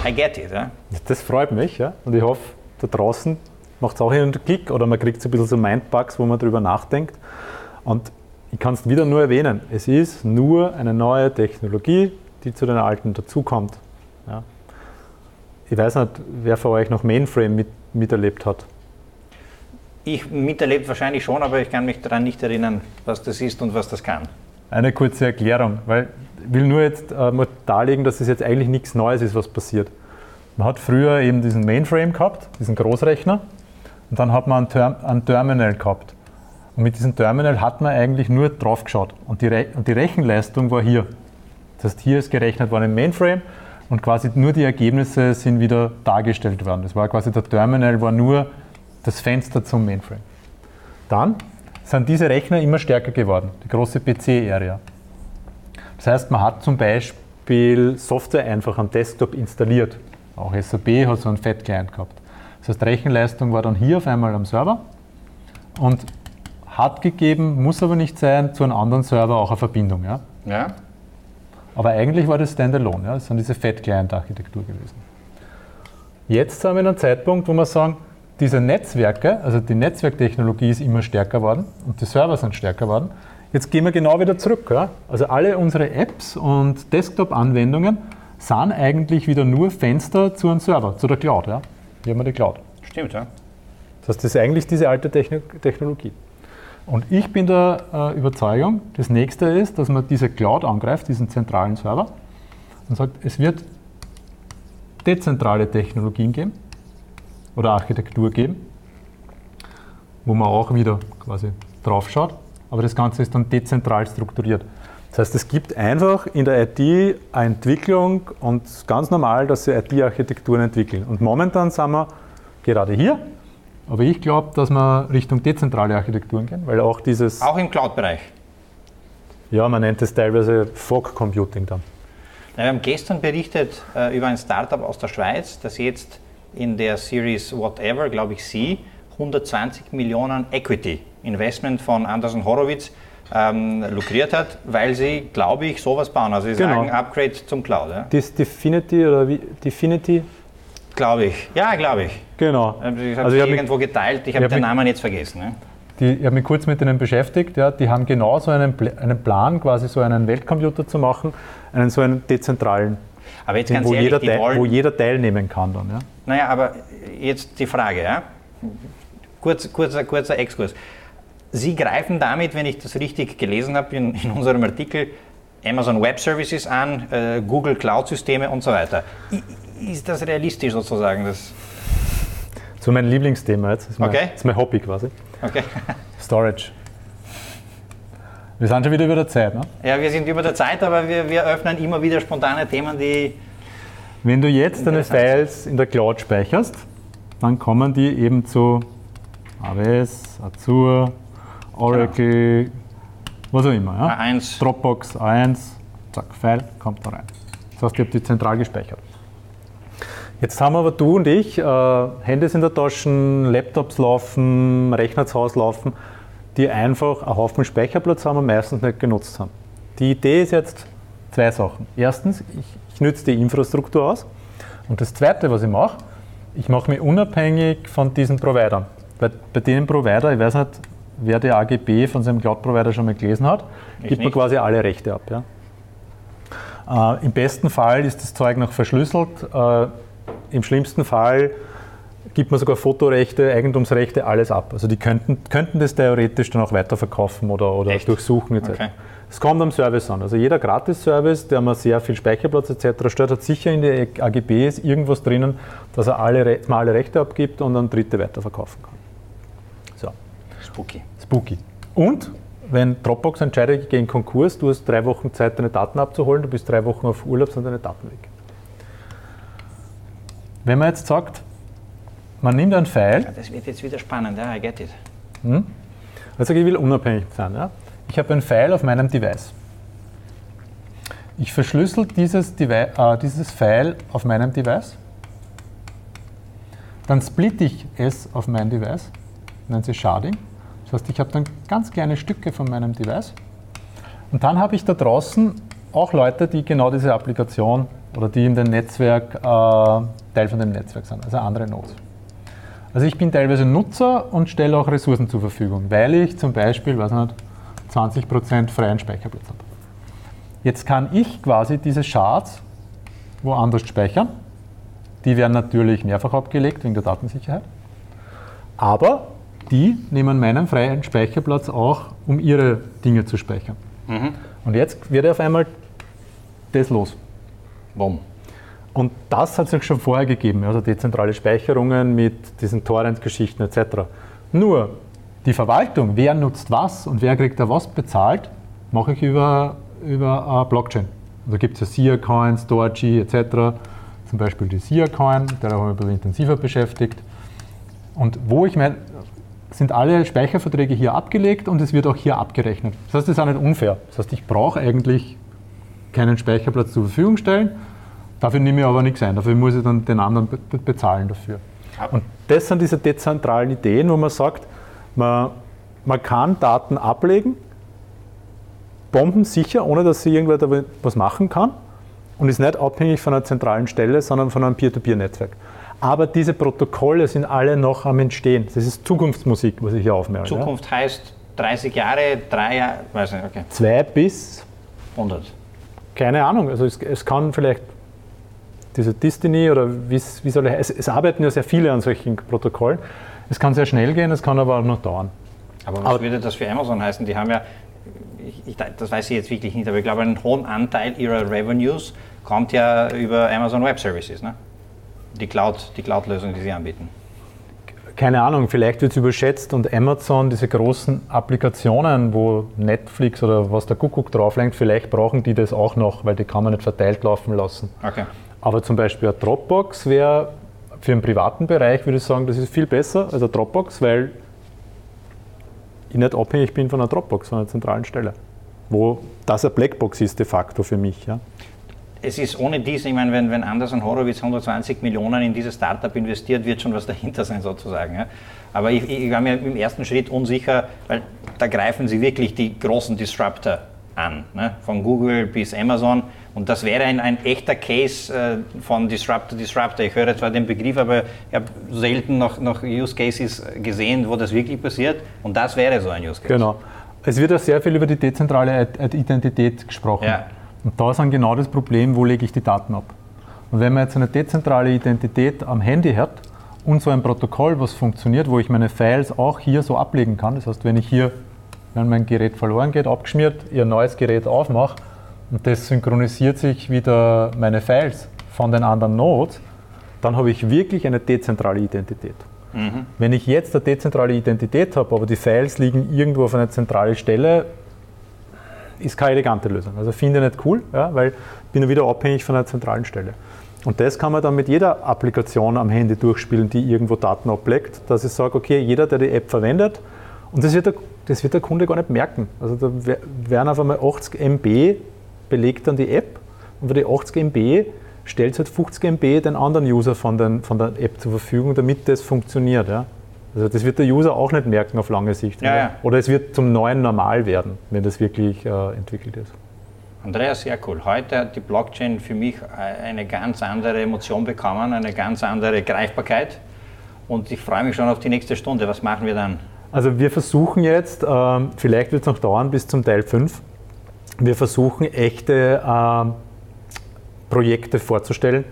I get it. Ja? Das freut mich ja? und ich hoffe, da draußen macht es auch einen Klick oder man kriegt so ein bisschen so Mindbugs, wo man darüber nachdenkt. Und ich kann es wieder nur erwähnen, es ist nur eine neue Technologie, die zu den alten dazukommt. Ja. Ich weiß nicht, wer von euch noch Mainframe mit, miterlebt hat. Ich miterlebt wahrscheinlich schon, aber ich kann mich daran nicht erinnern, was das ist und was das kann. Eine kurze Erklärung, weil ich will nur jetzt äh, mal darlegen, dass es jetzt eigentlich nichts Neues ist, was passiert. Man hat früher eben diesen Mainframe gehabt, diesen Großrechner, und dann hat man ein, Term ein Terminal gehabt. Und mit diesem Terminal hat man eigentlich nur drauf geschaut. Und die, Re und die Rechenleistung war hier. Das heißt, hier ist gerechnet worden im Mainframe und quasi nur die Ergebnisse sind wieder dargestellt worden. Das war quasi der Terminal, war nur das Fenster zum Mainframe. Dann sind diese Rechner immer stärker geworden, die große PC-Area. Das heißt, man hat zum Beispiel Software einfach am Desktop installiert. Auch SAP hat so einen Fat-Client gehabt. Das heißt, Rechenleistung war dann hier auf einmal am Server und hat gegeben, muss aber nicht sein, zu einem anderen Server auch eine Verbindung. Ja? ja. Aber eigentlich war das Standalone, ja? das ist diese Fat-Client-Architektur gewesen. Jetzt sind wir in einem Zeitpunkt, wo wir sagen, diese Netzwerke, also die Netzwerktechnologie ist immer stärker worden und die Server sind stärker worden. Jetzt gehen wir genau wieder zurück. Ja? Also alle unsere Apps und Desktop-Anwendungen sind eigentlich wieder nur Fenster zu einem Server, zu der Cloud. Ja? Hier haben wir die Cloud. Stimmt, ja. Das heißt, das ist eigentlich diese alte Technologie. Und ich bin der äh, Überzeugung, das nächste ist, dass man diese Cloud angreift, diesen zentralen Server, und sagt, es wird dezentrale Technologien geben, oder Architektur geben, wo man auch wieder quasi drauf schaut, aber das Ganze ist dann dezentral strukturiert. Das heißt, es gibt einfach in der IT eine Entwicklung und ganz normal, dass sie IT-Architekturen entwickeln. Und momentan sind wir gerade hier, aber ich glaube, dass wir Richtung dezentrale Architekturen gehen, weil auch dieses. Auch im Cloud-Bereich. Ja, man nennt es teilweise Fog Computing dann. wir haben gestern berichtet äh, über ein Startup aus der Schweiz, das jetzt in der Series Whatever, glaube ich, Sie, 120 Millionen Equity Investment von Anderson Horowitz ähm, lukriert hat, weil sie, glaube ich, sowas bauen. Also sie Genau. sagen Upgrade zum Cloud. Ja? Das Definity oder wie, Definity? Glaube ich. Ja, glaube ich. Genau. Ich habe Also ich hab mich- irgendwo geteilt, ich habe hab den Namen jetzt vergessen. Ne? Die, ich habe mich kurz mit ihnen beschäftigt. Ja, die haben genau so einen, einen Plan, quasi so einen Weltcomputer zu machen, einen so einen dezentralen, Aber jetzt ganz wo, ehrlich, jeder wollen, wo jeder teilnehmen kann dann. Ja. Naja, aber jetzt die Frage, ja? Kurz, kurzer, kurzer Exkurs. Sie greifen damit, wenn ich das richtig gelesen habe in, in unserem Artikel, Amazon Web Services an, äh, Google Cloud-Systeme und so weiter. I- Ist das realistisch sozusagen? Das, So mein Lieblingsthema jetzt. Das ist mein, Okay. das ist mein Hobby quasi. okay. Storage. Wir sind schon wieder über der Zeit. Ne? Ja, wir sind über der Zeit, aber wir, wir öffnen immer wieder spontane Themen, die. Wenn du jetzt deine. Files in der Cloud speicherst, dann kommen die eben zu AWS, Azure, Oracle, was auch immer. Ja? A1. Dropbox, A1, zack, File, kommt da rein. Das heißt, ich habe die zentral gespeichert. Jetzt haben aber du und ich äh, Handys in der Taschen, Laptops laufen, Rechner zu Hause laufen, die einfach einen Haufen Speicherplatz haben und meistens nicht genutzt haben. Die Idee ist jetzt zwei Sachen. Erstens, ich, ich nütze die Infrastruktur aus. Und das Zweite, was ich mache, ich mache mich unabhängig von diesen Providern. Bei, bei den Provider, ich weiß nicht, wer die AGB von seinem Cloud-Provider schon mal gelesen hat, Ich gibt man nicht. quasi alle Rechte ab. Ja. Äh, Im besten Fall ist das Zeug noch verschlüsselt. Äh, Im schlimmsten Fall gibt man sogar Fotorechte, Eigentumsrechte, alles ab. Also die könnten, könnten das theoretisch dann auch weiterverkaufen oder, oder Echt? durchsuchen etc. Okay. Es kommt am Service an. Also jeder Gratis-Service, der mal sehr viel Speicherplatz etc. stört, hat sicher in den AGBs irgendwas drinnen, dass er alle, mal alle Rechte abgibt und an Dritte weiterverkaufen kann. So. Spooky. Spooky. Und wenn Dropbox entscheidet, in Konkurs, du hast drei Wochen Zeit, deine Daten abzuholen, du bist drei Wochen auf Urlaub, sind deine Daten weg. Wenn man jetzt sagt, man nimmt ein File, Ja, das wird jetzt wieder spannend, ja, I get it. also ich will unabhängig sein, ja? ich habe ein File auf meinem Device. Ich verschlüssel dieses, Devi äh, dieses File auf meinem Device, dann splitte ich es auf mein Device, nennt sich Sharding. Das heißt, ich habe dann ganz kleine Stücke von meinem Device und dann habe ich da draußen auch Leute, die genau diese Applikation oder die in dem Netzwerk äh, Teil von dem Netzwerk sind, also andere Nodes. Also ich bin teilweise Nutzer und stelle auch Ressourcen zur Verfügung, weil ich zum Beispiel, weiß nicht, 20% freien Speicherplatz habe. Jetzt kann ich quasi diese Shards woanders speichern. Die werden natürlich mehrfach abgelegt wegen der Datensicherheit. Aber die nehmen meinen freien Speicherplatz auch, um ihre Dinge zu speichern. Und jetzt wird auf einmal das los. Bumm. Und das hat es ja schon vorher gegeben, also dezentrale Speicherungen mit diesen Torrent-Geschichten etc. Nur die Verwaltung, wer nutzt was und wer kriegt da was bezahlt, mache ich über, über Blockchain. Da gibt es ja SIA-Coins, Storgy etc. Zum Beispiel die SIA-Coin, der habe ich mich ein bisschen intensiver beschäftigt. Und wo ich meine, sind alle Speicherverträge hier abgelegt und es wird auch hier abgerechnet. Das heißt, das ist auch nicht unfair. Das heißt, ich brauche eigentlich keinen Speicherplatz zur Verfügung stellen, dafür nehme ich aber nichts ein. Dafür muss ich dann den anderen be be- bezahlen dafür. Und das sind diese dezentralen Ideen, wo man sagt, man, man kann Daten ablegen, bombensicher, ohne dass sie irgendwer da was machen kann und ist nicht abhängig von einer zentralen Stelle, sondern von einem Peer-to-Peer-Netzwerk. Aber diese Protokolle sind alle noch am Entstehen. Das ist Zukunftsmusik, was ich hier aufmerke. Ja? Zukunft heißt 30 Jahre, drei Jahre, weiß nicht, okay, Zwei bis 100. keine Ahnung, also es, es kann vielleicht diese Destiny oder wie soll ich, es, es arbeiten ja sehr viele an solchen Protokollen. Es kann sehr schnell gehen, es kann aber auch noch dauern. Aber was Aber- würde das für Amazon heißen? Die haben ja, ich, ich, das weiß ich jetzt wirklich nicht, aber ich glaube, einen hohen Anteil ihrer Revenues kommt ja über Amazon Web Services, ne? Die Cloud, die Cloud-Lösung, die sie anbieten. Keine Ahnung, vielleicht wird es überschätzt und Amazon, diese großen Applikationen, wo Netflix oder was der Kuckuck drauflenkt, vielleicht brauchen die das auch noch, weil die kann man nicht verteilt laufen lassen. Okay. Aber zum Beispiel eine Dropbox wäre für den privaten Bereich, würde ich sagen, das ist viel besser als eine Dropbox, weil ich nicht abhängig bin von einer Dropbox, von einer zentralen Stelle. Wo das eine Blackbox ist de facto für mich. Ja. es ist ohne dies, ich meine, wenn, wenn Anderson Horowitz 120 Millionen in dieses Startup investiert, wird schon was dahinter sein sozusagen. Ja. Aber ich, ich war mir im ersten Schritt unsicher, weil da greifen sie wirklich die großen Disruptor an, ne? von Google bis Amazon. Und das wäre ein, ein echter Case äh, von Disruptor, Disruptor. Ich höre zwar den Begriff, aber ich habe selten noch, noch Use Cases gesehen, wo das wirklich passiert. Und das wäre so ein Use Case. Genau. Es wird ja sehr viel über die dezentrale Identität gesprochen. Ja. Und da ist dann genau das Problem, wo lege ich die Daten ab. Und wenn man jetzt eine dezentrale Identität am Handy hat und so ein Protokoll, was funktioniert, wo ich meine Files auch hier so ablegen kann, das heißt, wenn ich hier, wenn mein Gerät verloren geht, abgeschmiert, ihr neues Gerät aufmache und das synchronisiert sich wieder meine Files von den anderen Nodes, dann habe ich wirklich eine dezentrale Identität. Mhm. Wenn ich jetzt eine dezentrale Identität habe, aber die Files liegen irgendwo auf einer zentralen Stelle, ist keine elegante Lösung. Also finde ich nicht cool, ja, weil ich bin wieder abhängig von einer zentralen Stelle. Und das kann man dann mit jeder Applikation am Handy durchspielen, die irgendwo Daten ablegt, dass ich sage, okay, jeder, der die App verwendet, und das wird der, das wird der Kunde gar nicht merken. Also da werden auf einmal 80 MB belegt dann die App und für die 80 MB stellt halt 50 MB den anderen User von, den, von der App zur Verfügung, damit das funktioniert. Ja. Also das wird der User auch nicht merken auf lange Sicht. Ja, ja. Oder es wird zum neuen Normal werden, wenn das wirklich äh, entwickelt ist. Andreas, sehr cool. Heute hat die Blockchain für mich äh, eine ganz andere Emotion bekommen, eine ganz andere Greifbarkeit. Und ich freue mich schon auf die nächste Stunde. Was machen wir dann? Also wir versuchen jetzt, ähm, vielleicht wird es noch dauern bis zum Teil 5, wir versuchen echte ähm, Projekte vorzustellen.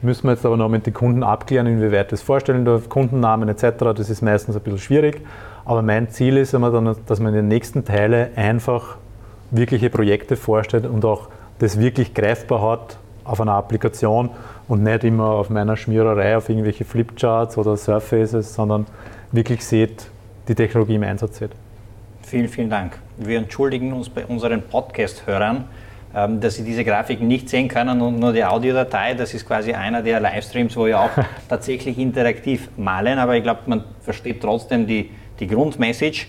Müssen wir jetzt aber noch mit den Kunden abklären, inwieweit das vorstellen darf, Kundennamen etc. Das ist meistens ein bisschen schwierig. Aber mein Ziel ist immer dann, dass man in den nächsten Teilen einfach wirkliche Projekte vorstellt und auch das wirklich greifbar hat auf einer Applikation und nicht immer auf meiner Schmiererei auf irgendwelche Flipcharts oder Surfaces, sondern wirklich seht, die Technologie im Einsatz sieht. Vielen, vielen Dank. Wir entschuldigen uns bei unseren Podcast-Hörern, ähm, dass sie diese Grafiken nicht sehen können und nur die Audiodatei. Das ist quasi einer der Livestreams, wo wir auch tatsächlich interaktiv malen, aber ich glaube, man versteht trotzdem die, die Grundmessage.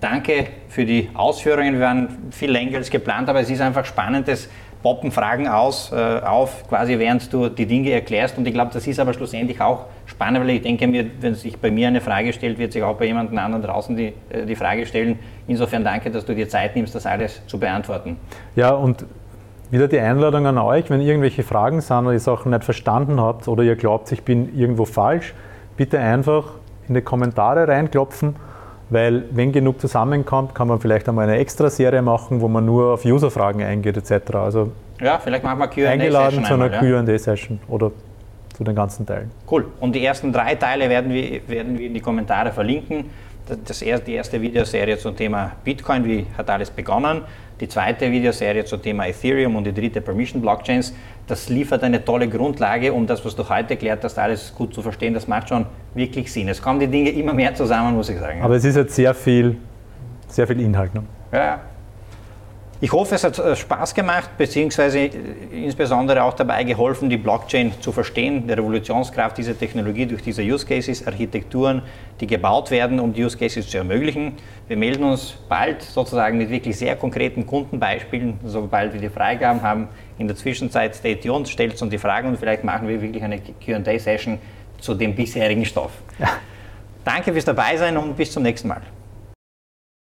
Danke für die Ausführungen. Wir waren viel länger als geplant, aber es ist einfach spannend. Es poppen Fragen aus, äh, auf, quasi während du die Dinge erklärst. Und ich glaube, das ist aber schlussendlich auch spannend, weil ich denke mir, wenn sich bei mir eine Frage stellt, wird sich auch bei jemand anderen draußen die, äh, die Frage stellen. Insofern danke, dass du dir Zeit nimmst, das alles zu beantworten. Ja, und wieder die Einladung an euch, wenn irgendwelche Fragen sind oder ihr Sachen nicht verstanden habt oder ihr glaubt, ich bin irgendwo falsch, bitte einfach in die Kommentare reinklopfen weil wenn genug zusammenkommt, kann man vielleicht einmal eine Extra-Serie machen, wo man nur auf User-Fragen eingeht etc. Also ja, vielleicht machen wir Q&A-Session Eingeladen zu einer ja. Q&A-Session oder zu den ganzen Teilen. Cool. Und die ersten drei Teile werden wir, werden wir in die Kommentare verlinken. Das erste, die erste Videoserie zum Thema Bitcoin, wie hat alles begonnen. Die zweite Videoserie zum Thema Ethereum und die dritte Permission Blockchains das liefert eine tolle Grundlage, um das, was du heute erklärt hast, alles gut zu verstehen. Das macht schon wirklich Sinn. Es kommen die Dinge immer mehr zusammen, muss ich sagen. Aber es ist jetzt sehr viel, sehr viel Inhalt. Ne? Ja, ich hoffe, es hat äh, Spaß gemacht, beziehungsweise äh, insbesondere auch dabei geholfen, die Blockchain zu verstehen, die Revolutionskraft dieser Technologie durch diese Use Cases, Architekturen, die gebaut werden, um die Use Cases zu ermöglichen. Wir melden uns bald sozusagen mit wirklich sehr konkreten Kundenbeispielen, sobald wir die Freigaben haben. In der Zwischenzeit stay tuned, stellt uns die Fragen und vielleicht machen wir wirklich eine QA-Session zu dem bisherigen Stoff. Ja. Danke fürs Dabeisein und bis zum nächsten Mal.